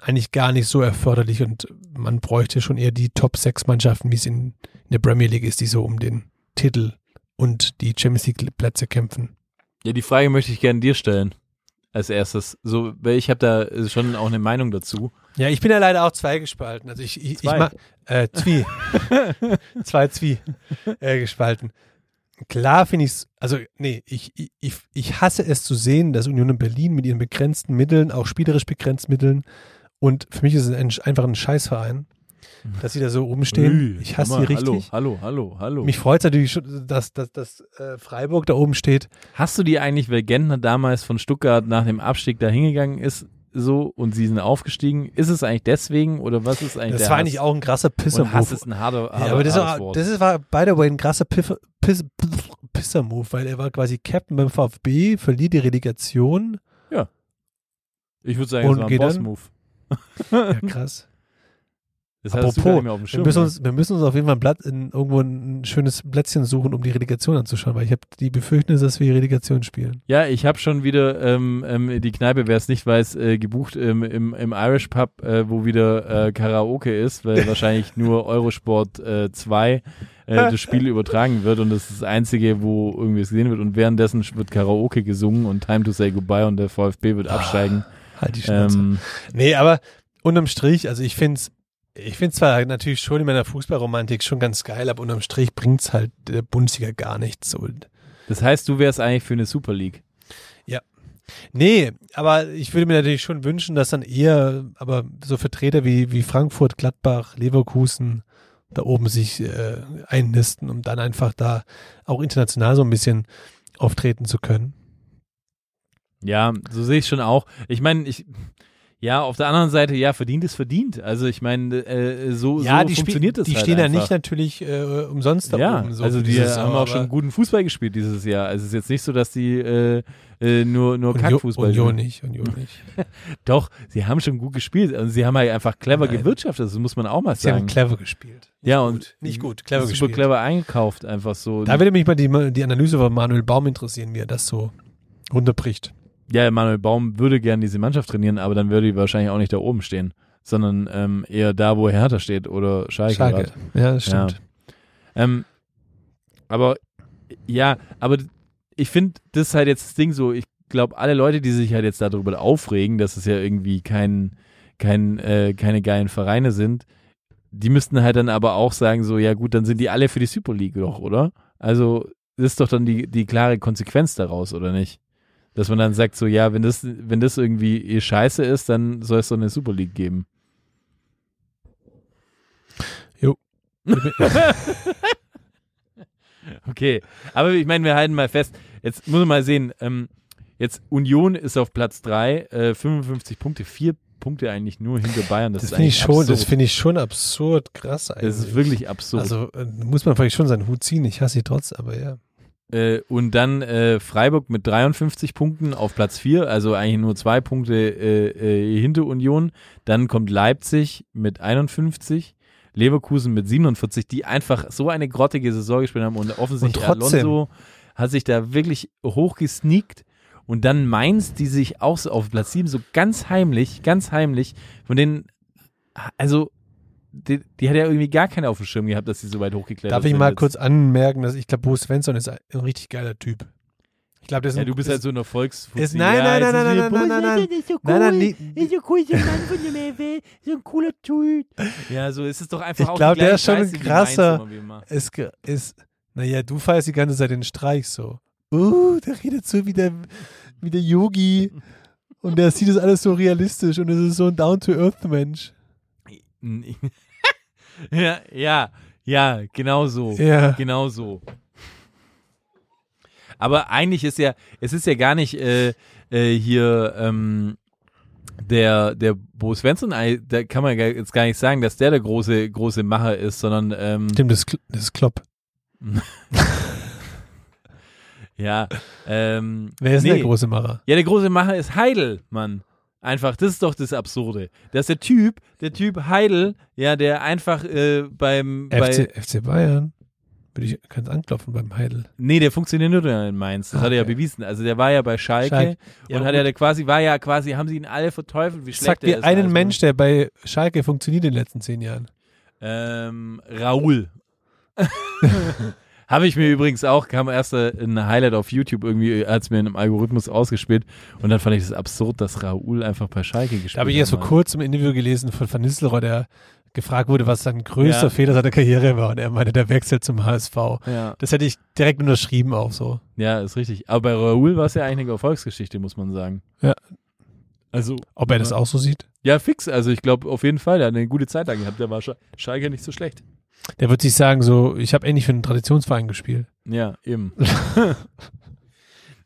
eigentlich gar nicht so erforderlich und man bräuchte schon eher die Top 6 Mannschaften, wie es in, in der Premier League ist, die so um den Titel und die Champions League Plätze kämpfen. Ja, die Frage möchte ich gerne dir stellen. Als erstes. So, weil ich habe da schon auch eine Meinung dazu. Ja, ich bin ja leider auch zweigespalten. Also ich, ich, Zwei? ich mach, äh, Zwie. [LAUGHS] Zwei Zwie äh, gespalten. Klar finde ich es, also nee, ich, ich- ich, ich hasse es zu sehen, dass Union in Berlin mit ihren begrenzten Mitteln, auch spielerisch begrenzten Mitteln, und für mich ist es ein, einfach ein Scheißverein, dass sie da so oben stehen. Ui, ich hasse Hammer. sie richtig. Hallo, hallo, hallo, hallo. Mich freut es natürlich schon, dass, dass, dass äh, Freiburg da oben steht. Hast du die eigentlich, weil Gentner damals von Stuttgart nach dem Abstieg da hingegangen ist, so und sie sind aufgestiegen. Ist es eigentlich deswegen oder was ist eigentlich Das der war Hass? eigentlich auch ein krasser Pisser-Move. Hass ist ein harter, harter Ja, aber das, war, das ist- war, by the way, ein krasser Piss, Pisser-Move, weil er war quasi Captain beim VfB, verliert die Relegation. ich würde sagen, und das war ein Boss-Move. Ja, krass. Das Apropos, dem wir Schirm. müssen, ne? uns, wir müssen uns auf jeden Fall ein Blatt in, irgendwo ein schönes Plätzchen suchen, um die Relegation anzuschauen, weil ich habe die Befürchtung, dass wir die Relegation spielen. Ja, ich habe schon wieder ähm, ähm, die Kneipe, wer es nicht weiß, äh, gebucht ähm, im, im Irish Pub, äh, wo wieder äh, Karaoke ist, weil [LAUGHS] wahrscheinlich nur Eurosport äh, 2 äh, [LAUGHS] das Spiel übertragen wird und das ist das Einzige, wo irgendwie es gesehen wird und währenddessen wird Karaoke gesungen und Time to Say Goodbye und der VfB wird absteigen. Halt die Schnauze. Ähm, Nee, aber unterm Strich, also ich finde es ich find's zwar natürlich schon in meiner Fußballromantik schon ganz geil, aber unterm Strich bringt's halt der Bundesliga gar nichts. So. das heißt, du wärst eigentlich für eine Super League. Nee, aber ich würde mir natürlich schon wünschen, dass dann eher, aber so Vertreter wie, wie Frankfurt, Gladbach, Leverkusen da oben sich äh, einnisten, um dann einfach da auch international so ein bisschen auftreten zu können. Ja, so sehe ich schon auch. Ich meine, ich ja, auf der anderen Seite, ja, verdient ist verdient. Also ich meine, äh, so, ja, so funktioniert das die halt stehen ja einfach. nicht natürlich äh, umsonst da ja, oben. So also die diese haben Saison, auch schon guten Fußball gespielt dieses Jahr. Also es ist jetzt nicht so, dass die äh, äh, nur, nur Union, Kackfußball Union spielen. nicht, Union nicht. [LAUGHS] Doch, sie haben schon gut gespielt und sie haben halt einfach clever Nein. gewirtschaftet, das muss man auch mal Sie haben sagen. clever gespielt. ja, gut, und nicht gut, clever super gespielt. clever eingekauft, einfach so. Da würde mich mal die, die Analyse von Manuel Baum interessieren, wie er das so runterbricht. Ja, Manuel Baum würde gern diese Mannschaft trainieren, aber dann würde die wahrscheinlich auch nicht da oben stehen, sondern ähm, eher da, wo Hertha steht oder Schalke. Schalke. grad. Ja, das stimmt. Ähm, aber ja, aber ich finde, das ist halt jetzt das Ding so, ich glaube, alle Leute, die sich halt jetzt darüber aufregen, dass es ja irgendwie kein, kein, äh, keine geilen Vereine sind, die müssten halt dann aber auch sagen, so, ja gut, dann sind die alle für die Super League doch, oder? Also, das ist doch dann die, die klare Konsequenz daraus, oder nicht? Dass man dann sagt, so, ja, wenn das, wenn das irgendwie eh scheiße ist, dann soll es doch eine Super League geben. [LAUGHS] Okay, aber ich meine, wir halten mal fest, jetzt muss man mal sehen, ähm, jetzt Union ist auf Platz 3, äh, 55 Punkte, vier Punkte eigentlich nur hinter Bayern. Das, Das finde ich schon, das finde ich schon absurd krass eigentlich. Das ist wirklich absurd. Also äh, muss man vielleicht schon seinen Hut ziehen. Ich hasse sie trotz, aber ja. Äh, und dann äh, Freiburg mit 53 Punkten auf Platz 4, also eigentlich nur zwei Punkte äh, äh, hinter Union. Dann kommt Leipzig mit 51, Leverkusen mit 47, die einfach so eine grottige Saison gespielt haben und offensichtlich Und. Alonso hat sich da wirklich hochgesneakt. Und dann Mainz, die sich auch so auf Platz 7 so ganz heimlich, ganz heimlich, von denen, also die, die hat ja irgendwie gar keinen auf dem Schirm gehabt, dass sie so weit hochgeklettert Darf sind. ich mal jetzt. kurz anmerken, dass ich glaube, Bo Svensson ist ein richtig geiler Typ. Ich glaube, der ist Ja, ein, du bist ist, halt so eine Volksfuzzi. ist, nein, ja, nein, nein, nein, ist nein, nein, nein, nein, nein, ist so cool. nein, nein, nee, ist so cool, so ein Mann von der Welt, so ein cooler Typ. Ja, so ist es doch einfach Ich auch glaub, die der ist schon ein krasser- ist, ist, naja, du feierst die ganze Zeit den Streich so. Uh, der redet so wie der, wie der Yogi und der sieht das alles so realistisch und es ist so ein Down-to-Earth-Mensch. Ja, ja, ja, genau so. Ja. Genau so. Aber eigentlich ist ja, es ist ja gar nicht äh, äh, hier ähm, der, der Bo Svensson, da kann man jetzt gar nicht sagen, dass der der große, große Macher ist, sondern ähm, Stimmt, das, ist Kl- das ist Klopp. [LAUGHS] ja, ähm, Wer ist denn nee. der große Macher? Ja, der große Macher ist Heidel, Mann. Einfach, das ist doch das Absurde. Das ist der Typ, der Typ Heidel, ja, der einfach äh, beim, bei, FC, FC Bayern. Würde ich ganz anklopfen beim Heidel. nee, der funktioniert nur in Mainz. Das Ah, hat er ja okay. bewiesen. Also der war ja bei Schalke, Schalke. Ja, und hat gut. er da quasi, war ja quasi, haben sie ihn alle verteufelt, wie schlecht Sagt er dir ist. einen Also, Mensch, der bei Schalke funktioniert in den letzten zehn Jahren. Ähm, Raoul. [LAUGHS] [LAUGHS] Habe ich mir übrigens auch, kam erst äh, ein Highlight auf YouTube irgendwie, hat es mir in einem Algorithmus ausgespielt und dann fand ich es absurd, dass Raoul einfach bei Schalke gespielt Da habe ich erst vor kurzem ein Interview gelesen von Van Nistelrooy, der gefragt wurde, was sein größter Ja. Fehler seiner Karriere war. Und er meinte, der Wechsel zum HSV. Ja. Das hätte ich direkt unterschrieben auch so. Ja, ist richtig. Aber bei Raoul war es ja eigentlich eine Erfolgsgeschichte, muss man sagen. Ja. Also, Ob er das Ja. auch so sieht? ja, fix. Also ich glaube auf jeden Fall, der hat eine gute Zeit da gehabt. Der war Sch Schalke nicht so schlecht. Der wird sich sagen, so, ich habe ähnlich für einen Traditionsverein gespielt. Ja, eben. [LAUGHS]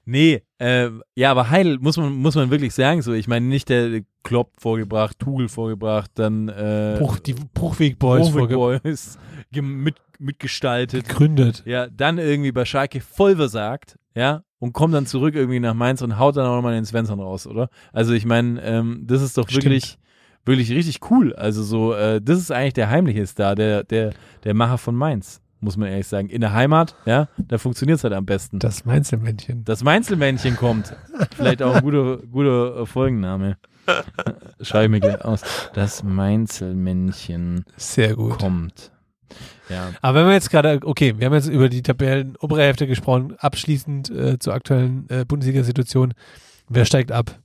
Nee, äh, ja, aber Heil muss man, muss man wirklich sagen, so, ich meine, nicht der Klopp vorgebracht, Tugel vorgebracht, dann äh, Bruch, die Bruchweg Boys Bruchweg Boys [LAUGHS] mit, mitgestaltet. gegründet. Ja, dann irgendwie bei Schalke voll versagt, ja, und kommt dann zurück irgendwie nach Mainz und haut dann auch nochmal den Svensson raus, oder? Also ich meine, ähm, das ist doch Stimmt. wirklich, wirklich richtig cool. Also so, äh, das ist eigentlich der heimliche Star, der, der, der Macher von Mainz, muss man ehrlich sagen. In der Heimat, ja, da funktioniert es halt am besten. Das Mainzelmännchen. Das Mainzelmännchen kommt. Vielleicht auch ein guter, guter Folgenname. [LAUGHS] Schreibe ich mir gleich aus. Das Mainzelmännchen Sehr gut. kommt. Ja. Aber wenn wir jetzt gerade, okay, wir haben jetzt über die Tabellen obere Hälfte gesprochen, abschließend äh, zur aktuellen äh, Bundesliga-Situation. Wer steigt ab?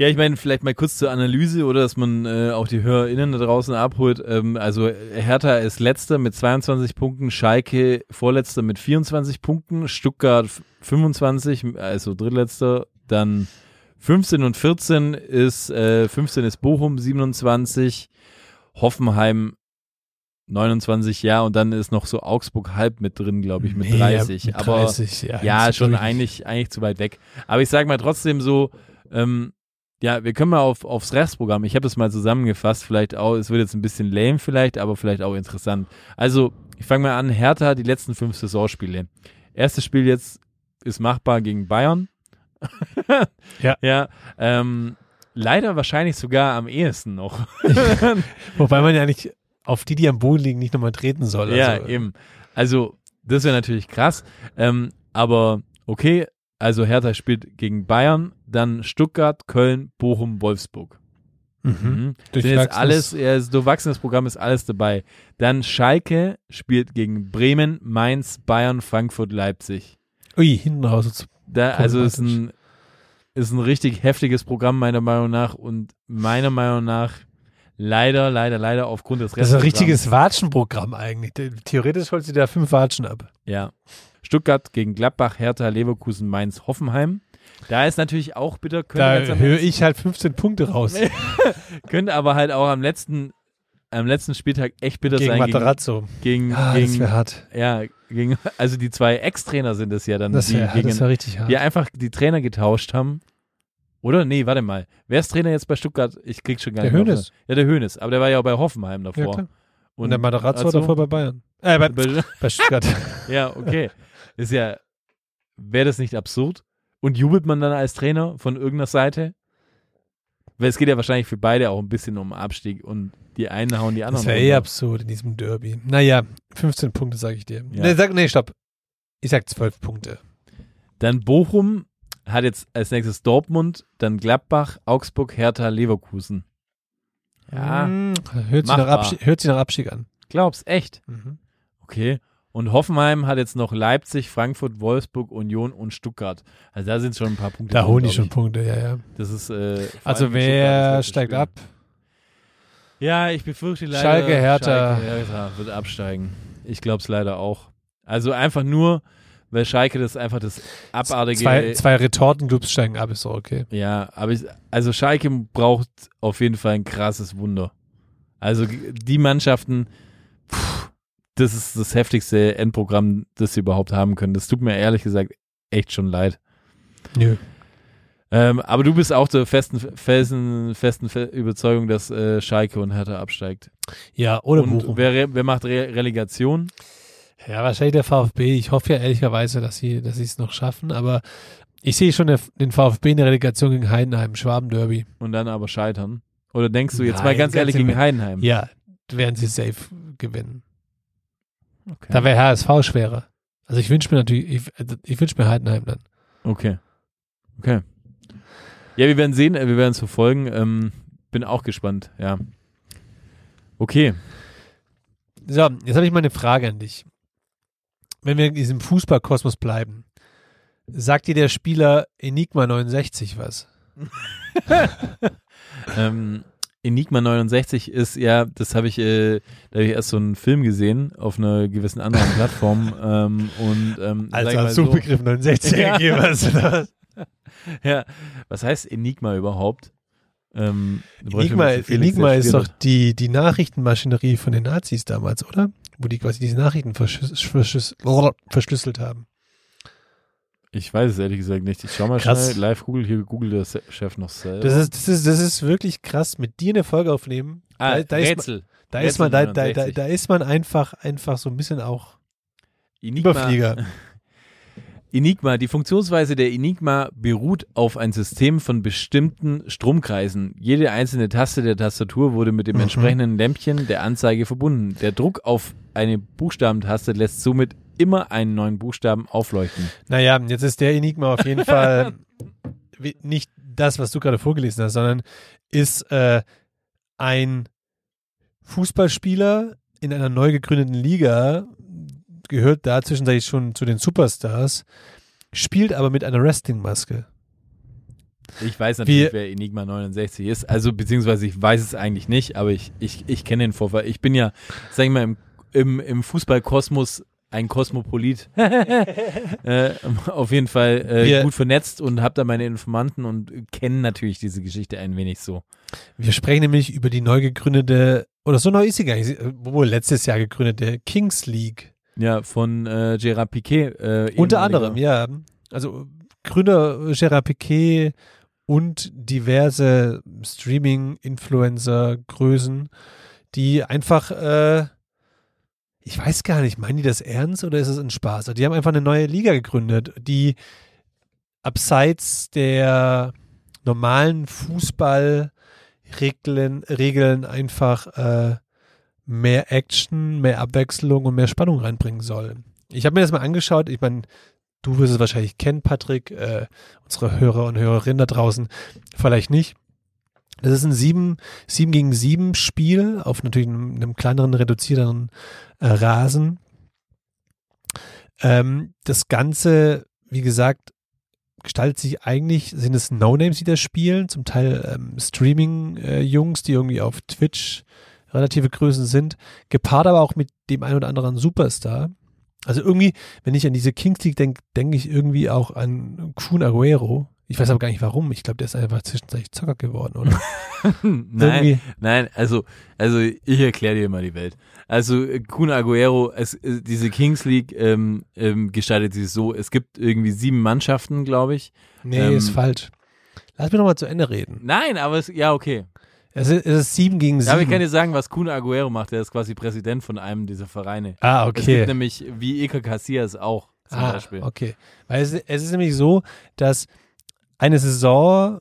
Ja, ich meine, vielleicht mal kurz zur Analyse oder dass man äh, auch die HörerInnen da draußen abholt. Ähm, also Hertha ist letzter mit 22 Punkten, Schalke vorletzter mit 24 Punkten, Stuttgart f- 25, also drittletzter, dann 15 und 14 ist, äh, 15 ist Bochum 27, Hoffenheim 29, ja, und dann ist noch so Augsburg halb mit drin, glaube ich, mit Nee, 30. mit aber 30, ja, ja, ist, schon eigentlich, eigentlich zu weit weg. Aber ich sage mal trotzdem so, ähm, ja, wir können mal auf, aufs Restprogramm, ich habe das mal zusammengefasst, vielleicht auch, es wird jetzt ein bisschen lame vielleicht, aber vielleicht auch interessant. Also, ich fange mal an, Hertha, die letzten fünf Saisonspiele. Erstes Spiel jetzt ist machbar gegen Bayern. [LAUGHS] Ja. Ja, ähm, leider wahrscheinlich sogar am ehesten noch. [LAUGHS] Wobei man ja nicht auf die, die am Boden liegen, nicht nochmal treten soll. Ja, also, eben. Also, das wäre natürlich krass. Ähm, aber okay, also Hertha spielt gegen Bayern, dann Stuttgart, Köln, Bochum, Wolfsburg. Mhm. Mhm. Sind jetzt alles, das durchwachsenes Programm ist alles dabei. Dann Schalke spielt gegen Bremen, Mainz, Bayern, Frankfurt, Leipzig. Ui, hinten raus. Da, also ist ein, ist ein richtig heftiges Programm meiner Meinung nach und meiner Meinung nach leider, leider, leider aufgrund des Das ist ein richtiges Watschenprogramm eigentlich. Theoretisch holst du da fünf Watschen ab. Ja. Stuttgart gegen Gladbach, Hertha, Leverkusen, Mainz, Hoffenheim. Da ist natürlich auch bitter, Da höre ich halt 15 Punkte raus. [LAUGHS] könnte aber halt auch am letzten, am letzten Spieltag echt bitter gegen sein. Materazzo. Gegen, Ah, gegen, das hart. ja, gegen, also die zwei Ex-Trainer sind es ja dann, Das die wäre gegen, wär richtig hart. die einfach die Trainer getauscht haben. Oder? Nee, warte mal. Wer ist Trainer jetzt bei Stuttgart? Ich krieg's schon gar Der nicht mehr Hoeneß. auf- Ja, der Hönes. Aber der war ja auch bei Hoffenheim Ja, davor. klar. Und, der Materazzo also- davor bei Bayern. Äh, bei, bei, [LAUGHS] bei Stuttgart. [LAUGHS] Ja, okay. Ist ja, wäre das nicht absurd? Und jubelt man dann als Trainer von irgendeiner Seite? Weil es geht ja wahrscheinlich für beide auch ein bisschen um Abstieg und die einen hauen die Das anderen. wäre eh absurd in diesem Derby. Naja, 15 Punkte sage ich dir. Ja. Nee, sag, nee, stopp. Ich sag 12 Punkte. Dann Bochum hat jetzt als nächstes Dortmund, dann Gladbach, Augsburg, Hertha, Leverkusen. Ja, Hm, hört, sich nach. Abstieg, hört sich nach Abstieg an. glaub's echt. Mhm. Okay. Und Hoffenheim hat jetzt noch Leipzig, Frankfurt, Wolfsburg, Union und Stuttgart. Also da sind schon ein paar Punkte. Da holen die schon ich. Punkte, ja, ja. Das ist, äh, Also wer steigt Spiel. ab? Ja, ich befürchte leider. Schalke, Hertha. Schalke, Hertha wird absteigen. Ich glaube es leider auch. Also einfach nur, weil Schalke das einfach das abartige. Zwei, zwei Retortenclubs steigen ab, ist so okay. Ja, aber ich, also Schalke braucht auf jeden Fall ein krasses Wunder. Also die Mannschaften, pff, das ist das heftigste Endprogramm, das sie überhaupt haben können. Das tut mir ehrlich gesagt echt schon leid. Nö. Ähm, aber du bist auch der festen, festen, festen Fe Überzeugung, dass äh, Schalke und Hertha absteigt. Ja, oder und Bochum. wer, wer macht Re Relegation? Ja, wahrscheinlich der VfB. Ich hoffe ja ehrlicherweise, dass sie dass es noch schaffen, aber ich sehe schon den VfB in der Relegation gegen Heidenheim, Schwaben-Derby. Und dann aber scheitern? Oder denkst du jetzt mal Nein, ganz ehrlich ganz im- gegen Heidenheim? Ja, werden sie safe gewinnen. Okay. Da wäre HSV schwerer. Also ich wünsche mir natürlich, ich, ich wünsche mir Heidenheim dann. Okay. Okay. Ja, wir werden sehen, äh, wir werden es verfolgen. Ähm, bin auch gespannt, ja. Okay. So, jetzt habe ich mal eine Frage an dich. Wenn wir in diesem Fußballkosmos bleiben, sagt dir der Spieler Enigma 69 was? [LAUGHS] Ähm, Enigma 69 ist ja, das habe ich, äh, da habe ich erst so einen Film gesehen auf einer gewissen anderen [LAUGHS] Plattform ähm, und ähm, sag ich mal so, 69 [LAUGHS] Ja. gegeben hast, was? [LAUGHS] ja, was heißt Enigma überhaupt? Ähm, Enigma, Enigma ist doch die, die Nachrichtenmaschinerie von den Nazis damals, oder? Wo die quasi diese Nachrichten verschlüs verschlüs verschlüsselt haben. Ich weiß es ehrlich gesagt nicht. Ich schau mal Krass. schnell. Live Google, hier googelt der Se- Chef noch selber. Das ist, das, ist, das ist wirklich krass, mit dir eine Folge aufnehmen. ah, da, da, ist, man- Rätsel. da, ist man, da, da, da, 69. da ist man einfach, einfach so ein bisschen auch Enigma, Überflieger. [LAUGHS] Enigma. Die Funktionsweise der Enigma beruht auf ein System von bestimmten Stromkreisen. Jede einzelne Taste der Tastatur wurde mit dem Mhm. entsprechenden Lämpchen der Anzeige verbunden. Der Druck auf eine Buchstabentaste lässt somit immer einen neuen Buchstaben aufleuchten. Naja, jetzt ist der Enigma auf jeden [LAUGHS] Fall nicht das, was du gerade vorgelesen hast, sondern ist äh, ein Fußballspieler in einer neu gegründeten Liga, gehört da zwischenzeitlich schon zu den Superstars, spielt aber mit einer Wrestling-Maske. Ich weiß natürlich, Wir- wer Enigma 69 ist. Also, beziehungsweise ich weiß es eigentlich nicht, aber ich, ich, ich kenne den Vorfall. Ich bin ja, sag ich mal, im, im, im Fußballkosmos ein Kosmopolit. [LAUGHS] äh, auf jeden Fall äh, Wir- gut vernetzt und habe da meine Informanten und kenne natürlich diese Geschichte ein wenig so. Wir sprechen nämlich über die neu gegründete, oder so neu ist sie gar nicht, wohl letztes Jahr gegründete Kings League. Ja, von äh, Gerard Piquet. Äh, Unter anderem, ja. Also Gründer Gerard Piquet und diverse Streaming-Influencer, Größen, die einfach, äh, ich weiß gar nicht, meinen die das ernst oder ist es ein Spaß? Also Die haben einfach eine neue Liga gegründet, die abseits der normalen Fußballregeln Regeln einfach äh, mehr Action, mehr Abwechslung und mehr Spannung reinbringen soll. Ich habe mir das mal angeschaut. Ich meine, du wirst es wahrscheinlich kennen, Patrick, äh, unsere Hörer und Hörerinnen da draußen vielleicht nicht. Das ist ein 7, 7 gegen 7 Spiel auf natürlich einem, einem kleineren, reduzierteren äh, Rasen. Ähm, das Ganze, wie gesagt, gestaltet sich eigentlich, sind es No-Names, die das spielen, zum Teil ähm, Streaming-Jungs, die irgendwie auf Twitch relative Größen sind, gepaart aber auch mit dem ein oder anderen Superstar. Also irgendwie, wenn ich an diese Kings League denke, denke ich irgendwie auch an Kun Aguero. Ich weiß aber gar nicht warum. Ich glaube, der ist einfach zwischenzeitlich Zocker geworden, oder? [LAUGHS] [LAUGHS] nein, Irgendwie. nein, also, also ich erkläre dir mal die Welt. Also äh, Kun Aguero, es, äh, diese Kings League ähm, ähm, gestaltet sich so, es gibt irgendwie sieben Mannschaften, glaube ich. Nee, Ähm, ist falsch. Lass mich noch mal zu Ende reden. Nein, aber es, ja, okay. Es ist, es ist 7 gegen 7. Aber ich kann dir sagen, was Kun Aguero macht. Der ist quasi Präsident von einem dieser Vereine. ah, Es gibt okay. nämlich, wie Eka Casillas auch, zum Ah, Beispiel. okay. Weil es, es ist nämlich so, dass eine Saison,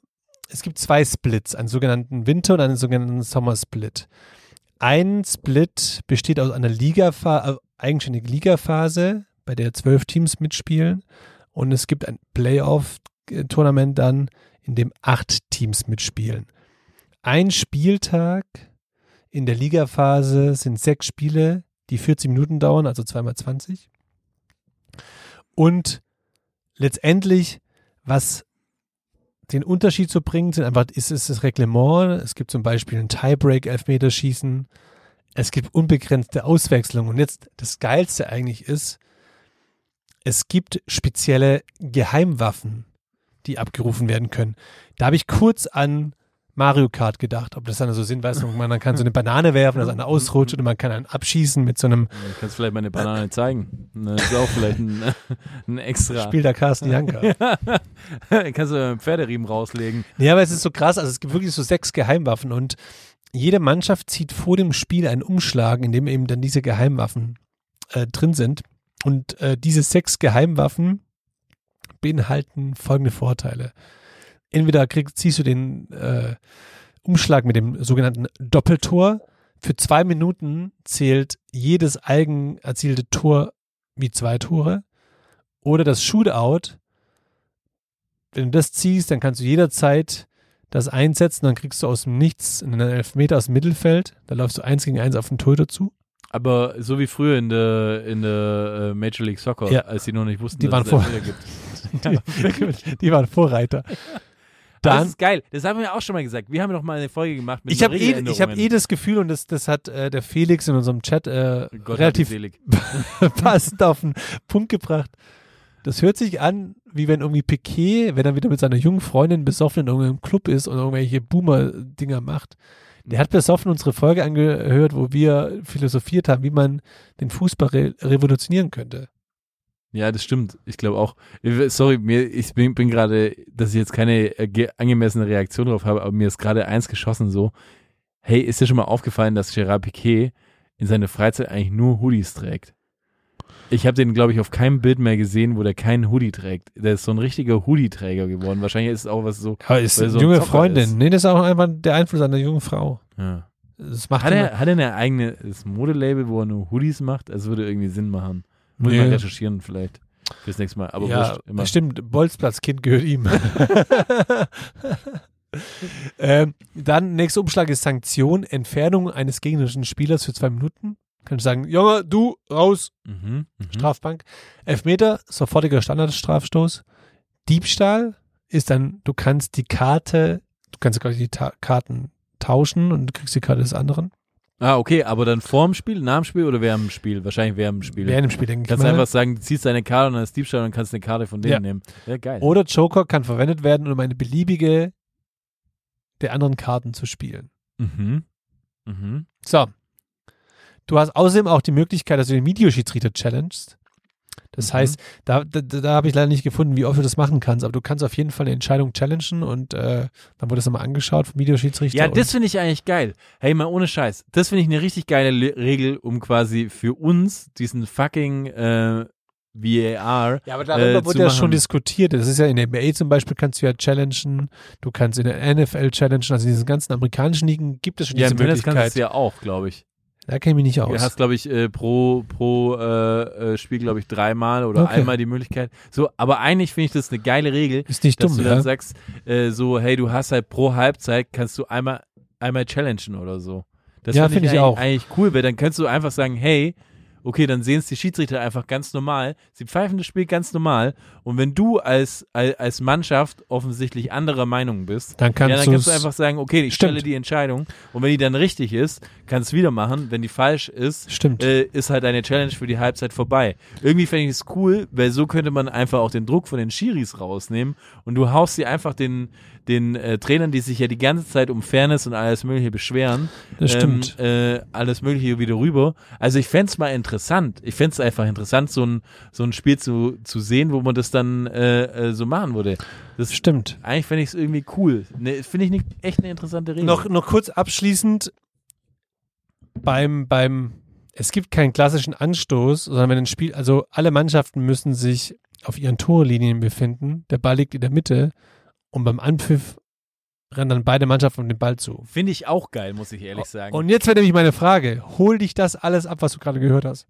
es gibt zwei Splits, einen sogenannten Winter- und einen sogenannten Sommersplit. Ein Split besteht aus einer Ligaphase, äh, eigenständigen Ligaphase, bei der zwölf Teams mitspielen. Und es gibt ein Playoff-Tournament dann, in dem acht Teams mitspielen. Ein Spieltag in der Ligaphase sind sechs Spiele, die 40 Minuten dauern, also zweimal 20. Und letztendlich, was den Unterschied zu bringen, sind einfach, ist es das Reglement. Es gibt zum Beispiel ein Tiebreak, Elfmeterschießen. Es gibt unbegrenzte Auswechslungen. Und jetzt das Geilste eigentlich ist, es gibt spezielle Geheimwaffen, die abgerufen werden können. Da habe ich kurz an Mario Kart gedacht, ob das dann so Sinn weiß, man kann so eine Banane werfen, dass einer ausrutscht oder man kann einen abschießen mit so einem Du kannst vielleicht mal eine Banane zeigen. Das ist auch vielleicht ein, [LAUGHS] ein extra. Spiel der Carsten [LAUGHS] Janka. kannst du einen Pferderiemen rauslegen. Ja, aber es ist so krass. Also es gibt wirklich so sechs Geheimwaffen und jede Mannschaft zieht vor dem Spiel einen Umschlag, in dem eben dann diese Geheimwaffen äh, drin sind. Und äh, diese sechs Geheimwaffen beinhalten folgende Vorteile. Entweder kriegst, ziehst du den äh, Umschlag mit dem sogenannten Doppeltor. Für zwei Minuten zählt jedes eigen erzielte Tor wie zwei Tore. Oder das Shootout. Wenn du das ziehst, dann kannst du jederzeit das einsetzen, dann kriegst du aus dem Nichts einen Elfmeter aus dem Mittelfeld. Da läufst du eins gegen eins auf den Torhüter zu. Aber so wie früher in der, in der äh, Major League Soccer, Ja. als sie noch nicht wussten, Die dass waren es Elfmeter gibt. [LAUGHS] Die, die waren Vorreiter. [LAUGHS] Das Dann, ist geil. Das haben wir auch schon mal gesagt. Wir haben doch mal eine Folge gemacht mit ich habe eh, ich hab eh das Gefühl, und das, das hat äh, der Felix in unserem Chat äh, Gott relativ [LAUGHS] passend auf den Punkt gebracht. Das hört sich an, wie wenn irgendwie Piquet, wenn er wieder mit seiner jungen Freundin besoffen in irgendeinem Club ist und irgendwelche Boomer-Dinger macht. Der hat besoffen unsere Folge angehört, wo wir philosophiert haben, wie man den Fußball re revolutionieren könnte. Ja, das stimmt. Ich glaube auch. Sorry, mir, ich bin, bin gerade, dass ich jetzt keine äh, ge- angemessene Reaktion drauf habe, aber mir ist gerade eins geschossen so. Hey, ist dir schon mal aufgefallen, dass Gerard Piquet in seiner Freizeit eigentlich nur Hoodies trägt? Ich habe den, glaube ich, auf keinem Bild mehr gesehen, wo der keinen Hoodie trägt. Der ist so ein richtiger Hoodie-Träger geworden. Wahrscheinlich ist es auch was so. Ja, ist so junge Zocker Freundin. ist. Nee, das ist auch einfach der Einfluss einer jungen Frau. Ja. Das macht Hat er, hat er eine eigene Modelabel, wo er nur Hoodies macht? Das würde irgendwie Sinn machen. Muss ich Nee. mal recherchieren vielleicht fürs nächste Mal. Aber ja, wurscht, immer. stimmt, Bolzplatzkind gehört ihm. [LAUGHS] ähm, dann, nächster Umschlag ist Sanktion, Entfernung eines gegnerischen Spielers für zwei Minuten. Kannst du sagen, Junge, du, raus, Mhm, mhm. Strafbank. Elfmeter, sofortiger Standardstrafstoß. Diebstahl ist dann, du kannst die Karte, du kannst quasi die Ta Karten tauschen und du kriegst die Karte des anderen. Ah, okay, aber dann vorm Spiel, nach dem Spiel oder während dem Spiel? Wahrscheinlich während dem Spiel. Während dem Spiel, denke ich kannst mal. einfach sagen, du ziehst deine Karte und dann ist Diebstahl und kannst eine Karte von denen Ja. nehmen. Ja, geil. Oder Joker kann verwendet werden, um eine beliebige der anderen Karten zu spielen. Mhm. Mhm. So. Du hast außerdem auch die Möglichkeit, dass du den Videoschiedsrichter challengest. Das Mhm. heißt, da, da, da habe ich leider nicht gefunden, wie oft du das machen kannst, aber du kannst auf jeden Fall eine Entscheidung challengen und äh, dann wurde das nochmal angeschaut vom Videoschiedsrichter. Ja, das finde ich eigentlich geil. Hey, mal ohne Scheiß. Das finde ich eine richtig geile Le Regel, um quasi für uns diesen fucking äh, VAR. Ja, aber darüber äh, wurde ja schon machen. diskutiert. Das ist ja in der NBA zum Beispiel kannst du ja challengen, du kannst in der NFL challengen, also in diesen ganzen amerikanischen Ligen gibt es schon Ja, diese im Tennis kannst du Möglichkeit. ja auch, glaube ich. Da kenne ich mich nicht aus. Du hast, glaube ich, äh, pro, pro äh, äh, Spiel, glaube ich, dreimal oder Okay. einmal die Möglichkeit. So, aber eigentlich finde ich das eine geile Regel, ist nicht dass dumm, du dann ja? sagst, äh, so, hey, du hast halt pro Halbzeit, kannst du einmal, einmal challengen oder so. Das Ja, find find ich eigentlich, auch. eigentlich cool, weil dann kannst du einfach sagen, hey, okay, dann sehen es die Schiedsrichter einfach ganz normal. Sie pfeifen das Spiel ganz normal. Und wenn du als, als, Mannschaft offensichtlich anderer Meinung bist, Dann kannst ja, dann kannst du einfach sagen, okay, ich Stimmt. stelle die Entscheidung. Und wenn die dann richtig ist, kannst du wieder machen. Wenn die falsch ist, Stimmt. äh, ist halt eine Challenge für die Halbzeit vorbei. Irgendwie fände ich es cool, weil so könnte man einfach auch den Druck von den Schiris rausnehmen und du haust sie einfach den, den äh, Trainern, die sich ja die ganze Zeit um Fairness und alles Mögliche beschweren, Das stimmt. Ähm, äh, alles Mögliche wieder rüber. Also ich fände es mal interessant. Ich fände es einfach interessant, so ein, so ein Spiel zu, zu sehen, wo man das dann äh, äh, so machen würde. Das Stimmt. Eigentlich fände ich es irgendwie cool. Ne, Finde ich ne, echt eine interessante Regel. Noch, noch kurz abschließend beim, beim, es gibt keinen klassischen Anstoß, sondern wenn ein Spiel, also alle Mannschaften müssen sich auf ihren Torlinien befinden, der Ball liegt in der Mitte und beim Anpfiff rennen dann beide Mannschaften um den Ball zu. Finde ich auch geil, muss ich ehrlich sagen. Und jetzt wäre nämlich meine Frage, hol dich das alles ab, was du gerade gehört hast?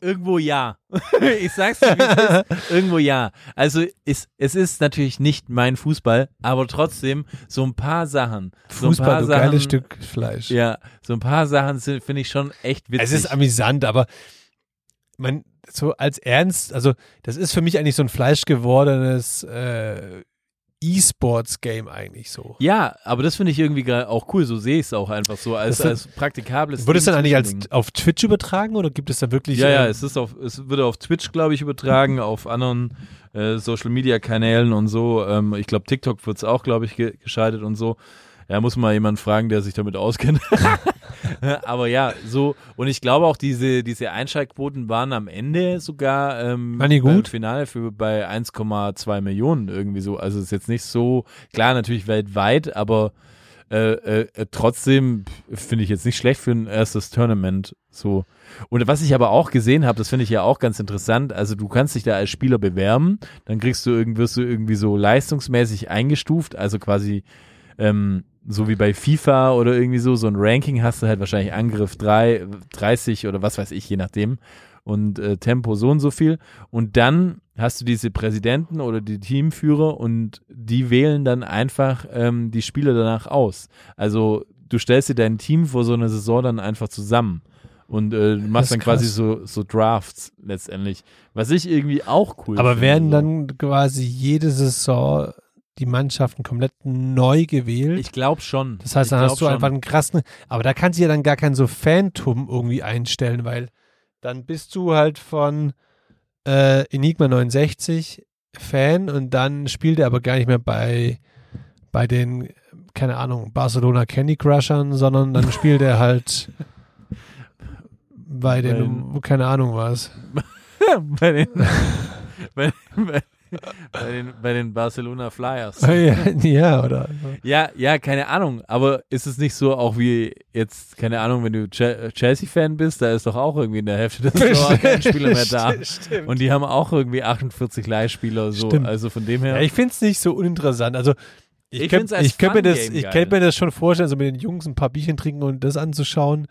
Irgendwo ja. [LAUGHS] ich sag's dir, wie es ist. [LAUGHS] Irgendwo ja. Also ist, es ist natürlich nicht mein Fußball, aber trotzdem so ein paar Sachen. so ein Fußball, paar du Sachen, geiles Stück Fleisch. Ja, so ein paar Sachen finde ich schon echt witzig. Es ist amüsant, aber man, so als Ernst, also das ist für mich eigentlich so ein fleischgewordenes äh, E-Sports-Game eigentlich so. ja, aber das finde ich irgendwie auch cool. So sehe ich es auch einfach so als, Das- als praktikables. Wird es dann eigentlich als auf Twitch übertragen oder gibt es da wirklich? Ja, ja, ähm, es ist auf, es wird auf Twitch, glaube ich, übertragen, auf anderen äh, Social Media Kanälen und so. Ähm, ich glaube, TikTok wird es auch, glaube ich, ge geschaltet und so. Ja, muss man jemanden fragen, der sich damit auskennt. [LAUGHS] [LAUGHS] [LAUGHS] Aber ja, so, und ich glaube auch, diese, diese Einschaltquoten waren am Ende sogar ähm, Waren die gut? Finale für bei 1,2 Millionen irgendwie so. Also ist jetzt nicht so, klar, natürlich weltweit, aber äh, äh, trotzdem finde ich jetzt nicht schlecht für ein erstes Tournament so. Und was ich aber auch gesehen habe, das finde ich ja auch ganz interessant, also du kannst dich da als Spieler bewerben, dann kriegst du irgendwie, wirst du irgendwie so leistungsmäßig eingestuft, also quasi ähm, so wie bei FIFA oder irgendwie so, so ein Ranking hast du halt wahrscheinlich Angriff 3, 30 oder was weiß ich, je nachdem. Und äh, Tempo so und so viel. Und dann hast du diese Präsidenten oder die Teamführer und die wählen dann einfach ähm, die Spieler danach aus. Also du stellst dir dein Team vor so einer Saison dann einfach zusammen. Und äh, machst dann quasi krass. so, so Drafts letztendlich. Was ich irgendwie auch cool aber finde. werden so. dann quasi jede Saison die Mannschaften komplett neu gewählt? Ich glaube schon. das heißt, Ich dann hast du schon. einfach einen krassen, aber da kannst du ja dann gar kein so Phantom irgendwie einstellen, weil dann bist du halt von äh, Enigma 69 Fan und dann spielt er aber gar nicht mehr bei, bei den, keine Ahnung, Barcelona Candy Crushern, sondern dann spielt er halt [LAUGHS] bei den, keine Ahnung was. [LAUGHS] [LAUGHS] bei, den, bei, bei, bei, den, bei den Barcelona Flyers. [LAUGHS] ja, oder? Ja, ja, keine Ahnung. Aber ist es nicht so auch wie jetzt, keine Ahnung, wenn du Che- Chelsea-Fan bist, da ist doch auch irgendwie in der Hälfte des [LAUGHS] Saison kein Spieler mehr da. Stimmt. Und die haben auch irgendwie 48 Leihspieler. So. Stimmt. Also von dem her. Ja, ich finde es nicht so uninteressant. Also ich, Ich könnt- könnte mir, das- ich könnte mir das schon vorstellen, so mit den Jungs ein paar Bierchen trinken und das anzuschauen.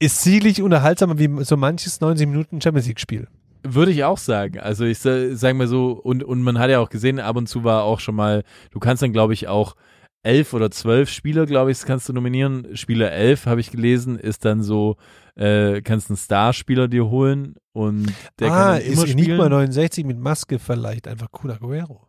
Ist sicherlich unterhaltsamer wie so manches 90 Minuten Champions League-Spiel. Würde ich auch sagen. Also ich sa- sag mal so, und, und man hat ja auch gesehen, ab und zu war auch schon mal, du kannst dann glaube ich auch elf oder zwölf Spieler, glaube ich, kannst du nominieren. Spieler elf, habe ich gelesen, ist dann so, äh, kannst einen Starspieler dir holen und der ah, kann dann ist immer Enigma spielen. 69 mit Maske vielleicht einfach Kun Aguero.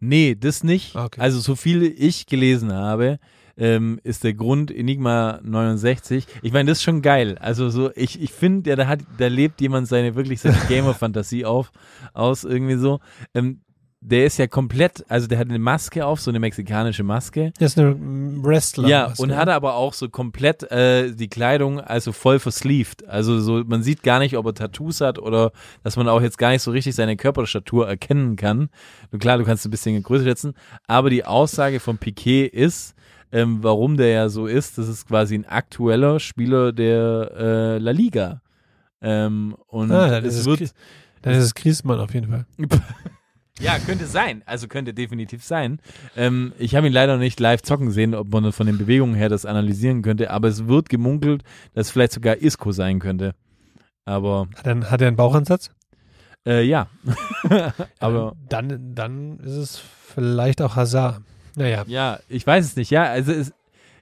Nee, das nicht. Ah, okay. Also so viel ich gelesen habe, ähm, ist der Grund Enigma 69. Ich meine, das ist schon geil. Also so, ich, ich finde, ja, da hat, da lebt jemand seine wirklich seine [LAUGHS] Gamer-Fantasie auf, aus irgendwie so. Ähm, der ist ja komplett, also der hat eine Maske auf, so eine mexikanische Maske. Das ist eine Wrestler. Ja, und hat aber auch so komplett äh, die Kleidung also voll versleeved. Also so, man sieht gar nicht, ob er Tattoos hat oder dass man auch jetzt gar nicht so richtig seine Körperstatur erkennen kann. Und klar, du kannst ein bisschen größer schätzen, aber die Aussage von Piquet ist, ähm, warum der ja so ist, das ist quasi ein aktueller Spieler der äh, La Liga. Ähm, und Ah, dann ist es es wird Dann ist es Griezmann auf jeden Fall. [LAUGHS] ja, könnte sein. Also könnte definitiv sein. Ähm, ich habe ihn leider nicht live zocken sehen, ob man von den Bewegungen her das analysieren könnte, aber es wird gemunkelt, dass es vielleicht sogar Isco sein könnte. Aber Hat er, hat er einen Bauchansatz? äh, ja. [LAUGHS] aber Dann, dann ist es vielleicht auch Hazard. Naja. ja, ich weiß es nicht. Ja, also es,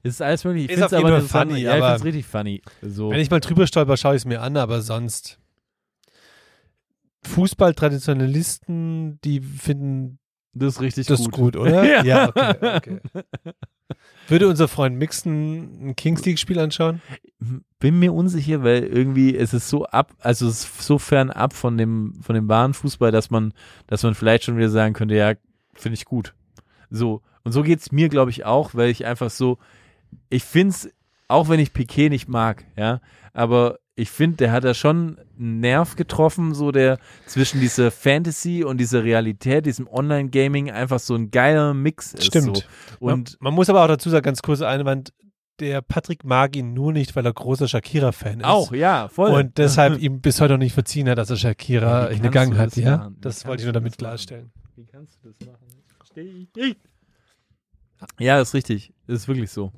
es ist alles möglich. Ich Ist finde auf es jeden aber funny, ja, ich aber- finde es richtig funny. So. Wenn ich mal drüber stolper, schaue ich es mir an, aber sonst. Fußballtraditionalisten, die finden das ist richtig das gut. gut, oder? [LAUGHS] Ja. okay, okay. Würde unser Freund Mixon ein Kings League-Spiel anschauen? bin mir unsicher, weil irgendwie es ist so ab, also es ist so fern ab von dem von dem wahren Fußball, dass man, dass man vielleicht schon wieder sagen könnte, ja, finde ich gut. So und so geht's mir, glaube ich, auch, weil ich einfach so, ich find's, auch wenn ich Piquet nicht mag, ja, aber ich finde, der hat da schon einen Nerv getroffen, so der zwischen dieser Fantasy und dieser Realität, diesem Online-Gaming einfach so ein geiler Mix ist. Stimmt. So. Und man, man muss aber auch dazu sagen, ganz kurzer Einwand, der Patrick mag ihn nur nicht, weil er großer Shakira-Fan ist. auch, ja, voll. Und deshalb [LAUGHS] ihm bis heute noch nicht verziehen hat, dass er Shakira Wie in den Gang hat, das ja? machen? Das wollte ich nur damit klarstellen. Wie kannst du das machen? Verstehe ich nicht. Ja, ist richtig. Ist wirklich so.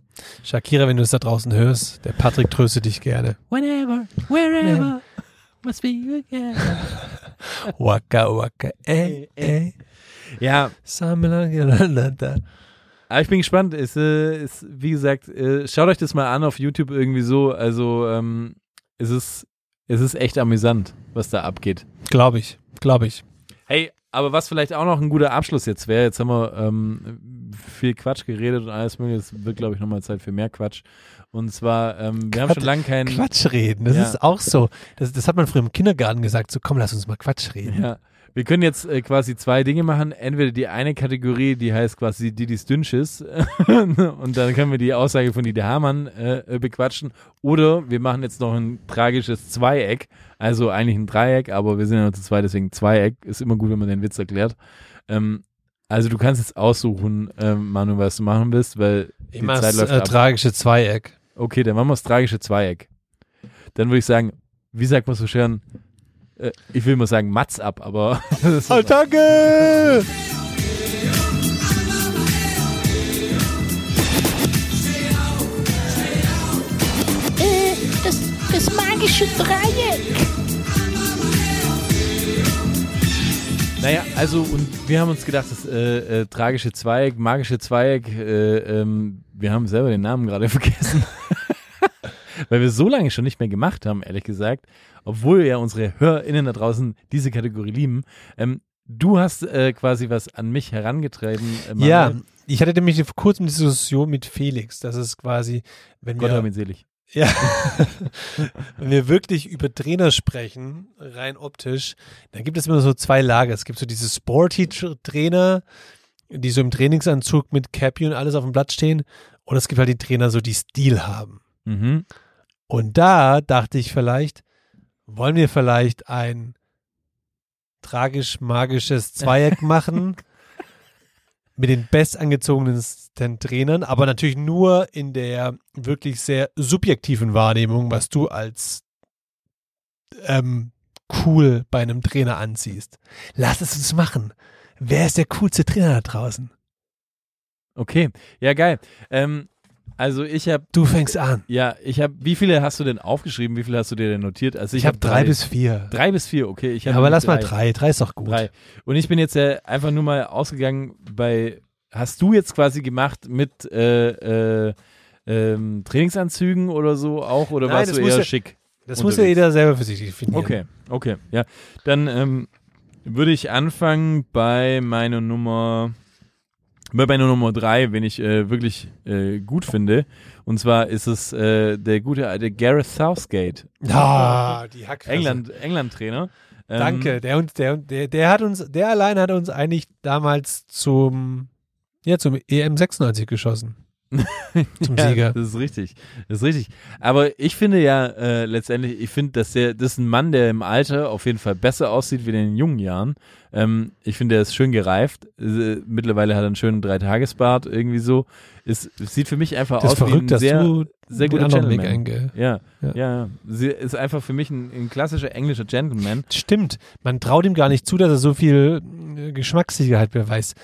Shakira, wenn du es da draußen hörst, der Patrick tröstet dich gerne. Whenever, wherever, [LAUGHS] must be again. [LAUGHS] Waka waka, ey, ey. Ja, Samelangalanda. aber ich bin gespannt. Ist, äh, ist wie gesagt, äh, schaut euch das mal an auf YouTube irgendwie so. Also, ähm, es ist, es ist echt amüsant, was da abgeht. Glaube ich, glaube ich. Hey, aber was vielleicht auch noch ein guter Abschluss jetzt wäre, jetzt haben wir ähm, viel Quatsch geredet und alles mögliche, es wird, glaube ich, nochmal Zeit für mehr Quatsch. Und zwar, ähm, wir haben Quatsch- schon lange keinen. Quatsch reden, das Ja. ist auch so. Das, das hat man früher im Kindergarten gesagt, so komm, lass uns mal Quatsch reden. Ja. Wir können jetzt äh, quasi zwei Dinge machen. Entweder die eine Kategorie, die heißt quasi Didis Dünnschiss [LAUGHS] und dann können wir die Aussage von Didi Hamann äh, äh, bequatschen. Oder wir machen jetzt noch ein tragisches Zweieck. Also eigentlich ein Dreieck, aber wir sind ja nur zu zweit, deswegen Zweieck. Ist immer gut, wenn man den Witz erklärt. Ähm, also du kannst jetzt aussuchen, ähm, Manu, was du machen willst, weil Ich die Zeit läuft äh, ab. tragische Zweieck. Okay, dann machen wir das tragische Zweieck. Dann würde ich sagen, wie sagt man so schön, äh, ich will mal sagen Matz ab, aber [LAUGHS] ist Oh, danke! Äh, das, das magische Dreieck. Naja, also und wir haben uns gedacht, das äh, äh, tragische Zweieck, magische Zweieck, äh, ähm, wir haben selber den Namen gerade [LAUGHS] vergessen. [LAUGHS] Weil wir so lange schon nicht mehr gemacht haben, ehrlich gesagt, obwohl ja unsere HörerInnen da draußen diese Kategorie lieben. Ähm, du hast äh, quasi was an mich herangetreten. Äh. Ja, ich hatte nämlich vor kurzem die Diskussion mit Felix. Das ist quasi, wenn Gott hab wir, ihn selig. ja, [LAUGHS] wenn wir wirklich über Trainer sprechen, rein optisch, dann gibt es immer so zwei Lager. Es gibt so diese Sporty-Trainer, die so im Trainingsanzug mit Cappy und alles auf dem Blatt stehen. Und es gibt halt die Trainer, so die Stil haben. Mhm. Und da dachte ich vielleicht, wollen wir vielleicht ein tragisch-magisches Zweieck machen [LAUGHS] mit den bestangezogensten Trainern, aber natürlich nur in der wirklich sehr subjektiven Wahrnehmung, was du als ähm, cool bei einem Trainer anziehst. Lass es uns machen. Wer ist der coolste Trainer da draußen? Okay, ja geil. Ähm, also ich habe, Du fängst an. ja, ich habe, wie viele hast du denn aufgeschrieben? Wie viele hast du dir denn notiert? Also Ich, habe drei, bis vier. drei bis vier. Okay, ich Ja, aber lass mal drei. Drei ist doch gut. Drei. Und ich bin jetzt ja einfach nur mal ausgegangen bei, hast du jetzt quasi gemacht mit äh, äh, ähm, Trainingsanzügen oder so auch oder Nein, warst das du eher ja- schick? Das muss ja unterwegs? jeder selber für sich definieren. Okay, okay, ja. Dann ähm, würde ich anfangen bei meiner Nummer, bei meiner Nummer drei, wenn ich äh, wirklich äh, gut finde. Und zwar ist es äh, der gute alte Gareth Southgate, Ja, die Hackfresse. England, England-Trainer. Ähm, Danke. Der und der und der, der hat uns, der allein hat uns eigentlich damals zum, ja, zum EM 96 geschossen. [LAUGHS] zum ja, Sieger. Das ist richtig. Das ist richtig. Aber ich finde ja äh, letztendlich, ich finde, dass der, das ist ein Mann, der im Alter auf jeden Fall besser aussieht wie in den jungen Jahren. Ähm, ich finde, er ist schön gereift. Äh, mittlerweile hat er einen schönen Dreitagesbart irgendwie so. Es, es sieht für mich einfach Das ist aus wie verrückt, ein dass sehr, du sehr guter Weg Gentleman. Ja, Ja. ja, ja. Sie ist einfach für mich ein, ein klassischer englischer Gentleman. Stimmt. Man traut ihm gar nicht zu, dass er so viel äh, Geschmackssicherheit beweist.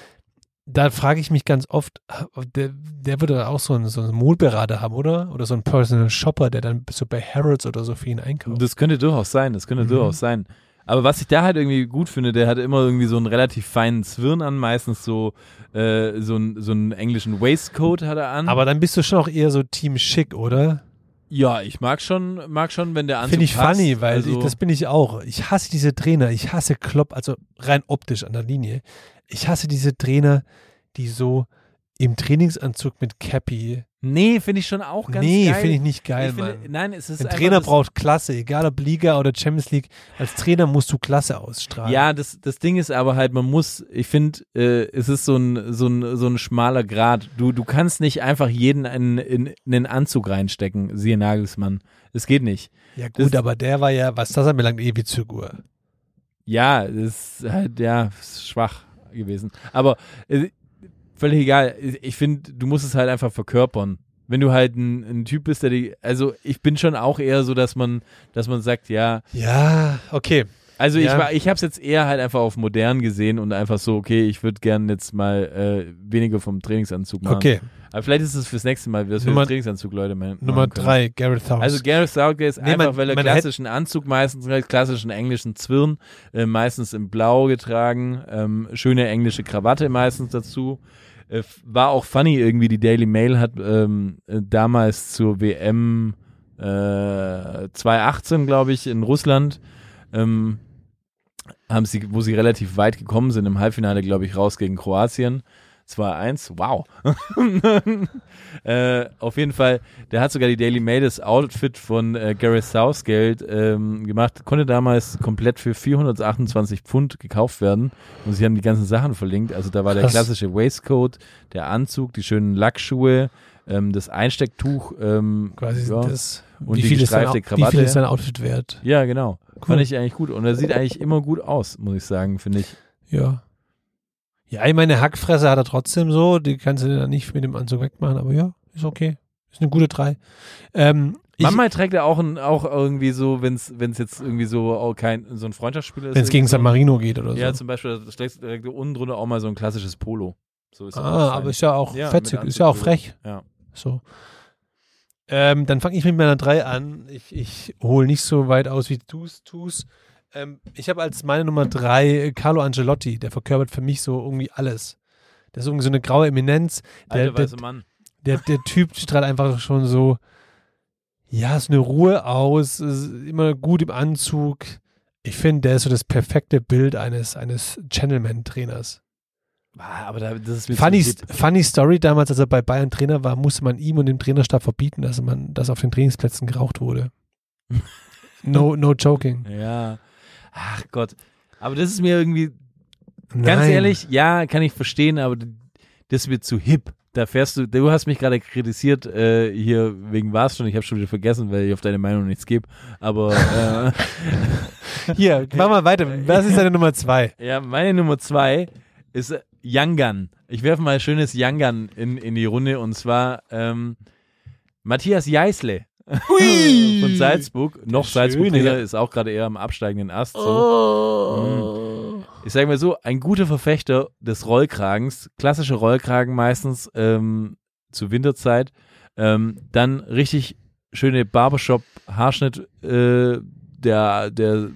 Da frage ich mich ganz oft, äh, der, der würde auch so einen, so einen Modeberater haben, oder? Oder so einen Personal Shopper, der dann so bei Harrods oder so für ihn einkauft. Das könnte durchaus sein, das könnte Mhm. durchaus sein. Aber was ich da halt irgendwie gut finde, der hat immer irgendwie so einen relativ feinen Zwirn an, meistens so, äh, so, einen, so einen englischen Waistcoat hat er an. Aber dann bist du schon auch eher so Team Schick, oder? ja, ich mag schon, mag schon, wenn der Anzug Finde ich passt. funny, weil also, ich, das bin ich auch. Ich hasse diese Trainer. Ich hasse Klopp, also rein optisch an der Linie. Ich hasse diese Trainer, die so im Trainingsanzug mit Cappy. Nee, finde ich schon auch ganz nee, geil. finde ich nicht geil, Ich finde-. Nein, es ist Ein Trainer braucht Klasse, egal ob Liga oder Champions League. Als Trainer musst du Klasse ausstrahlen. Ja, das, das Ding ist aber halt, man muss, ich finde, äh, es ist so ein, so ein, so ein schmaler Grad. Du, du kannst nicht einfach jeden in, in, in einen Anzug reinstecken, siehe Nagelsmann. Es geht nicht. ja gut, das- aber der war ja, was das anbelangt, eh wie Figur. Ja, das ist halt, ja, ist schwach gewesen. Aber äh, völlig egal. Ich finde, du musst es halt einfach verkörpern. Wenn du halt ein, ein Typ bist, der die, also ich bin schon auch eher so, dass man, dass man sagt, ja, Ja, okay. Also ich Ja. war, ich habe es jetzt eher halt einfach auf modern gesehen und einfach so, okay, ich würde gern jetzt mal äh, weniger vom Trainingsanzug machen. Okay. Aber vielleicht ist es fürs nächste Mal, dass wir Nummer- den Trainingsanzug Leute mal Nummer drei, Gareth House. Also Gareth Southgate ist Nee, einfach, man- weil er klassischen Anzug meistens, klassischen englischen Zwirn, äh, meistens in Blau getragen, ähm, schöne englische Krawatte meistens dazu. Äh, war auch funny irgendwie, die Daily Mail hat ähm, äh, damals zur WM äh, 2018, glaube ich, in Russland, ähm, haben sie, wo sie relativ weit gekommen sind, im Halbfinale, glaube ich, raus gegen Kroatien. 2-1, wow. [LAUGHS] äh, auf jeden Fall, der hat sogar die Daily Mail das Outfit von äh, Gareth Southgate ähm, gemacht, konnte damals komplett für 428 Pfund gekauft werden und sie haben die ganzen Sachen verlinkt. Also da war der klassische Waistcoat, der Anzug, die schönen Lackschuhe, ähm, das Einstecktuch, ähm, quasi ja. das. Und wie die viel, ist dein, gestreifte Au- wie viel Krawatte. ist dein Outfit wert? ja, genau. Cool. Fand ich eigentlich gut. Und er sieht eigentlich immer gut aus, muss ich sagen, finde ich. Ja. Ja, ich meine, Hackfresse hat er trotzdem so, die kannst du dann nicht mit dem Anzug wegmachen, aber ja, ist okay. Ist eine gute drei. Ähm, Manchmal trägt er auch, ein, auch irgendwie so, wenn es jetzt irgendwie so auch kein so ein Freundschaftsspiel ist. wenn es gegen San. Marino geht oder so. Ja, zum Beispiel da trägt trägt er unten drunter auch mal so ein klassisches Polo. So ist ah, aber ist ja auch Ja, fetzig, ist ja auch frech. Ja. So. Ähm, dann fange ich mit meiner 3 an. Ich, ich hole nicht so weit aus, wie du es tust. Ähm, ich habe als meine Nummer 3 Carlo Angelotti. Der verkörpert für mich so irgendwie alles. Der ist irgendwie so eine graue Eminenz. Der, Alter der, weiße Mann. der, der Typ strahlt einfach schon so, ja, ist eine Ruhe aus, ist immer gut im Anzug. Ich finde, der ist so das perfekte Bild eines, eines Gentleman-Trainers. Ah, aber da, das ist mir Funny, funny Story, damals, als er bei Bayern Trainer war, musste man ihm und dem Trainerstab verbieten, dass man, dass auf den Trainingsplätzen geraucht wurde. [LAUGHS] No, no joking. Ja. Ach Gott. Aber das ist mir irgendwie, ganz Nein. ehrlich, ja, kann ich verstehen, aber das wird zu hip. da fährst du, du hast mich gerade kritisiert, äh, hier wegen war's schon, ich habe schon wieder vergessen, weil ich auf deine Meinung nichts gebe, aber äh, [LAUGHS] Hier, [LAUGHS] mach mal weiter. Was ist deine Nummer zwei? ja, meine Nummer zwei ist Gun. Ich werfe mal ein schönes Young Gun in, in die Runde und zwar ähm, Matthias Jeißle [LAUGHS] von Salzburg, noch Salzburg-Trainer, ja. ist auch gerade eher am absteigenden Ast. So. Mm. Ich sage mal so, ein guter Verfechter des Rollkragens, klassische Rollkragen meistens ähm, zur Winterzeit, ähm, dann richtig schöne Barbershop-Haarschnitt, äh, der, der,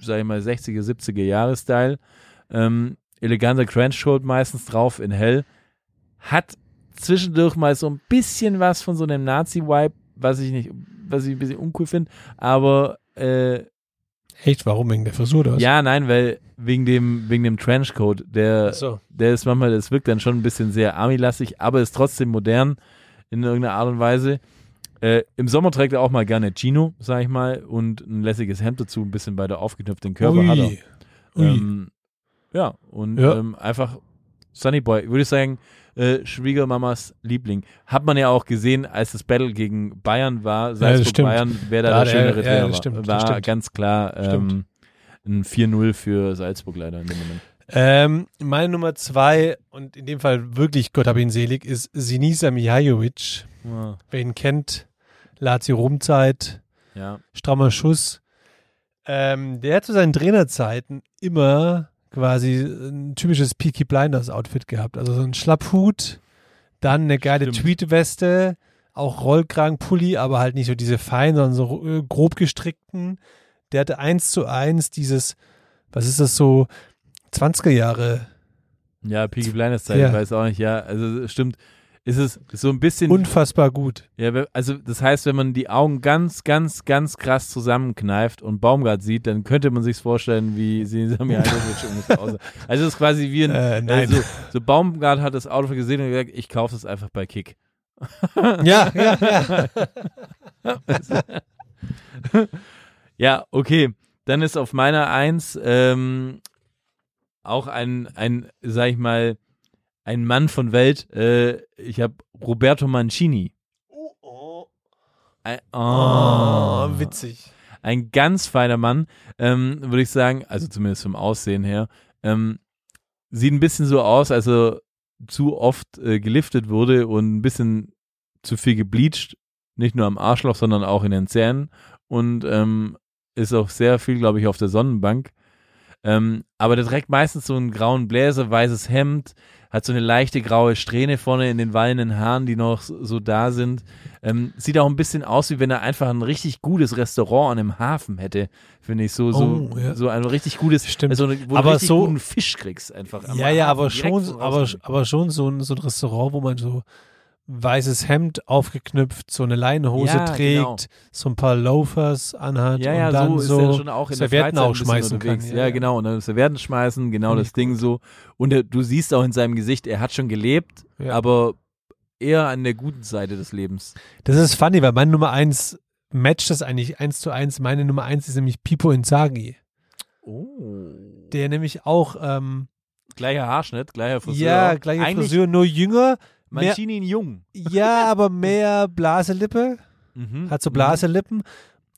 sag ich mal, 60er, 70er Jahre Style, ähm, eleganter Trenchcoat meistens drauf in hell, hat zwischendurch mal so ein bisschen was von so einem Nazi-Vibe, was ich nicht, was ich ein bisschen uncool finde, aber äh, Echt, warum wegen der Frisur das? ja, nein, weil wegen dem, wegen dem Trenchcoat, der, so. der ist manchmal, das wirkt dann schon ein bisschen sehr Army-lastig, aber ist trotzdem modern in irgendeiner Art und Weise. Äh, Im Sommer trägt er auch mal gerne Chino, sag ich mal, und ein lässiges Hemd dazu, ein bisschen weiter aufgeknöpft. Den Körper Ui. hat er. Ähm, ja, und Ja. Ähm, einfach Sunny Boy, würde ich sagen, äh, Schwiegermamas Liebling. Hat man ja auch gesehen, als das Battle gegen Bayern war, Salzburg stimmt. Bayern, wer da Ja, der schönere ja, war. stimmt, war stimmt. ganz klar ähm, ein 4-0 für Salzburg leider in dem Moment. Ähm, meine Nummer zwei, und in dem Fall wirklich, Gott hab ihn selig, ist Sinisa Mihajovic. Wer ihn kennt, Lazio Rom-Zeit, Ja, strammer Schuss. Ähm, der hat zu seinen Trainerzeiten immer quasi ein typisches Peaky Blinders Outfit gehabt. Also so ein Schlapphut, dann eine geile Stimmt. Tweetweste, auch Rollkragenpulli, aber halt nicht so diese feinen, sondern so äh, grob gestrickten. Der hatte eins zu eins dieses, was ist das so, 20er Jahre, ja Peaky Blinders Zeit, Ja. ich weiß auch nicht, ja, also stimmt. Ist es so ein bisschen unfassbar gut. Ja, also das heißt, wenn man die Augen ganz, ganz, ganz krass zusammenkneift und Baumgart sieht, dann könnte man sich vorstellen, wie Mihajlovic ungefähr aussah. Also es ist quasi wie ein, Äh, nein. Also, so Baumgart hat das Auto gesehen und gesagt, ich kaufe es einfach bei Kick. [LAUGHS] Ja, ja, ja. [LAUGHS] Ja, okay. Dann ist auf meiner Eins ähm, auch ein, ein, sag ich mal, ein Mann von Welt. Äh, ich habe Roberto Mancini. Ein, Oh, witzig. ein ganz feiner Mann, ähm, würde ich sagen, also zumindest vom Aussehen her. Ähm, sieht ein bisschen so aus, als er zu oft äh, geliftet wurde und ein bisschen zu viel gebleached, nicht nur am Arschloch, sondern auch in den Zähnen und ähm, ist auch sehr viel, glaube ich, auf der Sonnenbank. Ähm, aber der trägt meistens so einen grauen Bläser, weißes Hemd, hat so eine leichte graue Strähne vorne in den wallenden Haaren, die noch so da sind. Ähm, sieht auch ein bisschen aus, wie wenn er einfach ein richtig gutes Restaurant an einem Hafen hätte, finde ich. So, so, Oh, ja. so ein richtig gutes, Stimmt. also, wo Aber du richtig so- guten Fisch kriegst einfach. Ja, ja, Hafen aber schon, aber, aber schon so ein, so ein Restaurant, wo man so weißes Hemd aufgeknüpft, so eine Leinenhose Ja, trägt, genau. so ein paar Loafers anhat Ja, ja, und dann so ist so er schon auch in der Servietten Freizeit auch schmeißen kann. Ja, genau, und dann Servietten schmeißen, genau das Ding so. Und er, du siehst auch in seinem Gesicht, er hat schon gelebt, Ja. aber eher an der guten Seite des Lebens. Das ist funny, weil meine Nummer eins matcht das eigentlich eins zu eins. Meine Nummer eins ist nämlich Pipo Inzaghi, Oh. der nämlich auch, ähm, Gleicher Haarschnitt, gleicher Friseur. ja, gleiche Frisur, nur jünger, Mancini in jung. ja, [LAUGHS] aber mehr Blaselippe. Mhm. hat so Blaselippen.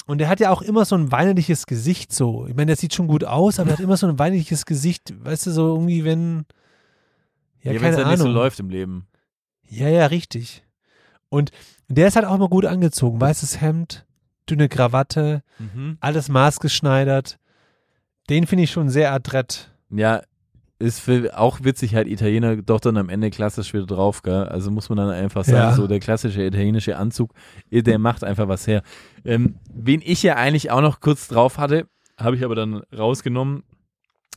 Und der hat ja auch immer so ein weinerliches Gesicht so. Ich meine, der sieht schon gut aus, aber er hat immer so ein weinerliches Gesicht. Weißt du, so irgendwie, wenn. Ja, Ja, wenn es Ahnung. nicht so läuft im Leben. Ja, ja, richtig. Und der ist halt auch immer gut angezogen. Weißes Hemd, dünne Krawatte, Mhm. alles maßgeschneidert. Den finde ich schon sehr adrett. Ja, ist für, auch witzig halt Italiener doch dann am Ende klassisch wieder drauf, gell? Also muss man dann einfach sagen, Ja. so der klassische italienische Anzug, der [LAUGHS] macht einfach was her. Ähm, wen ich ja eigentlich auch noch kurz drauf hatte, habe ich aber dann rausgenommen,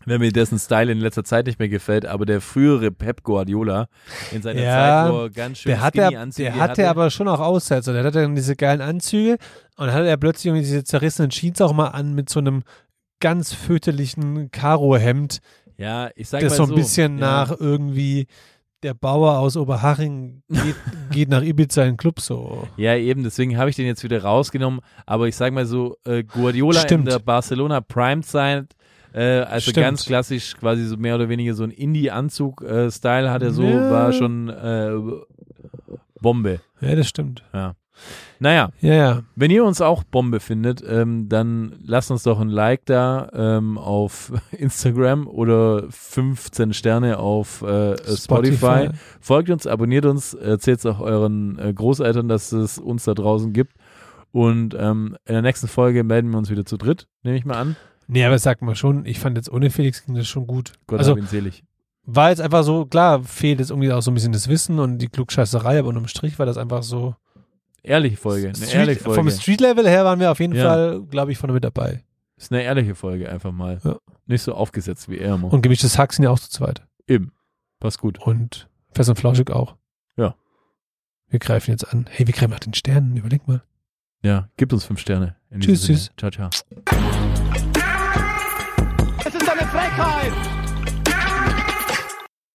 wenn mir dessen Style in letzter Zeit nicht mehr gefällt, aber der frühere Pep Guardiola in seiner Ja, Zeit, wo er ganz schön Der hatte, Skinny-Anzüge der hatte aber schon auch Aussetzer. Der hatte dann diese geilen Anzüge und hatte er plötzlich irgendwie diese zerrissenen Jeans auch mal an mit so einem ganz föterlichen Karohemd, ja, ich sag das mal so ein so, bisschen ja. nach irgendwie der Bauer aus Oberhaching [LAUGHS] geht, geht nach Ibiza in den Club so. Ja, eben, deswegen habe ich den jetzt wieder rausgenommen. Aber ich sage mal so, äh, Guardiola Stimmt. in der Barcelona Prime Zeit, Äh, also Stimmt. ganz klassisch, quasi so mehr oder weniger so ein Indie-Anzug-Style hat er so, Ja. war schon äh, Bombe. Ja, das stimmt. Naja, Ja, ja. wenn ihr uns auch Bombe findet, ähm, dann lasst uns doch ein Like da ähm, auf [LAUGHS] Instagram oder 15 Sterne auf äh, Spotify. Folgt uns, abonniert uns, erzählt es auch euren äh, Großeltern, dass es uns da draußen gibt. Und ähm, in der nächsten Folge melden wir uns wieder zu dritt, nehme ich mal an. Nee, aber sag mal schon, ich fand jetzt ohne Felix ging das schon gut. Gott also hab ihn selig. war jetzt einfach so, klar, fehlt jetzt irgendwie auch so ein bisschen das Wissen und die Klugscheißerei, aber unterm Strich war das einfach so. Ehrliche Folge, eine Street, ehrliche Folge. vom Street-Level her waren wir auf jeden Ja. Fall, glaube ich, vorne mit dabei. ist eine ehrliche Folge einfach mal. Ja. Nicht so aufgesetzt wie er immer. Und gemischtes Hack sind ja auch zu zweit. Eben. Passt gut. Und Fest und Flauschig auch. Ja. Wir greifen jetzt an. Hey, wir greifen nach den Sternen, überleg mal. Ja, gibt uns fünf Sterne. In Tschüss, tschüss. Ciao, ciao. Es ist eine Frechheit!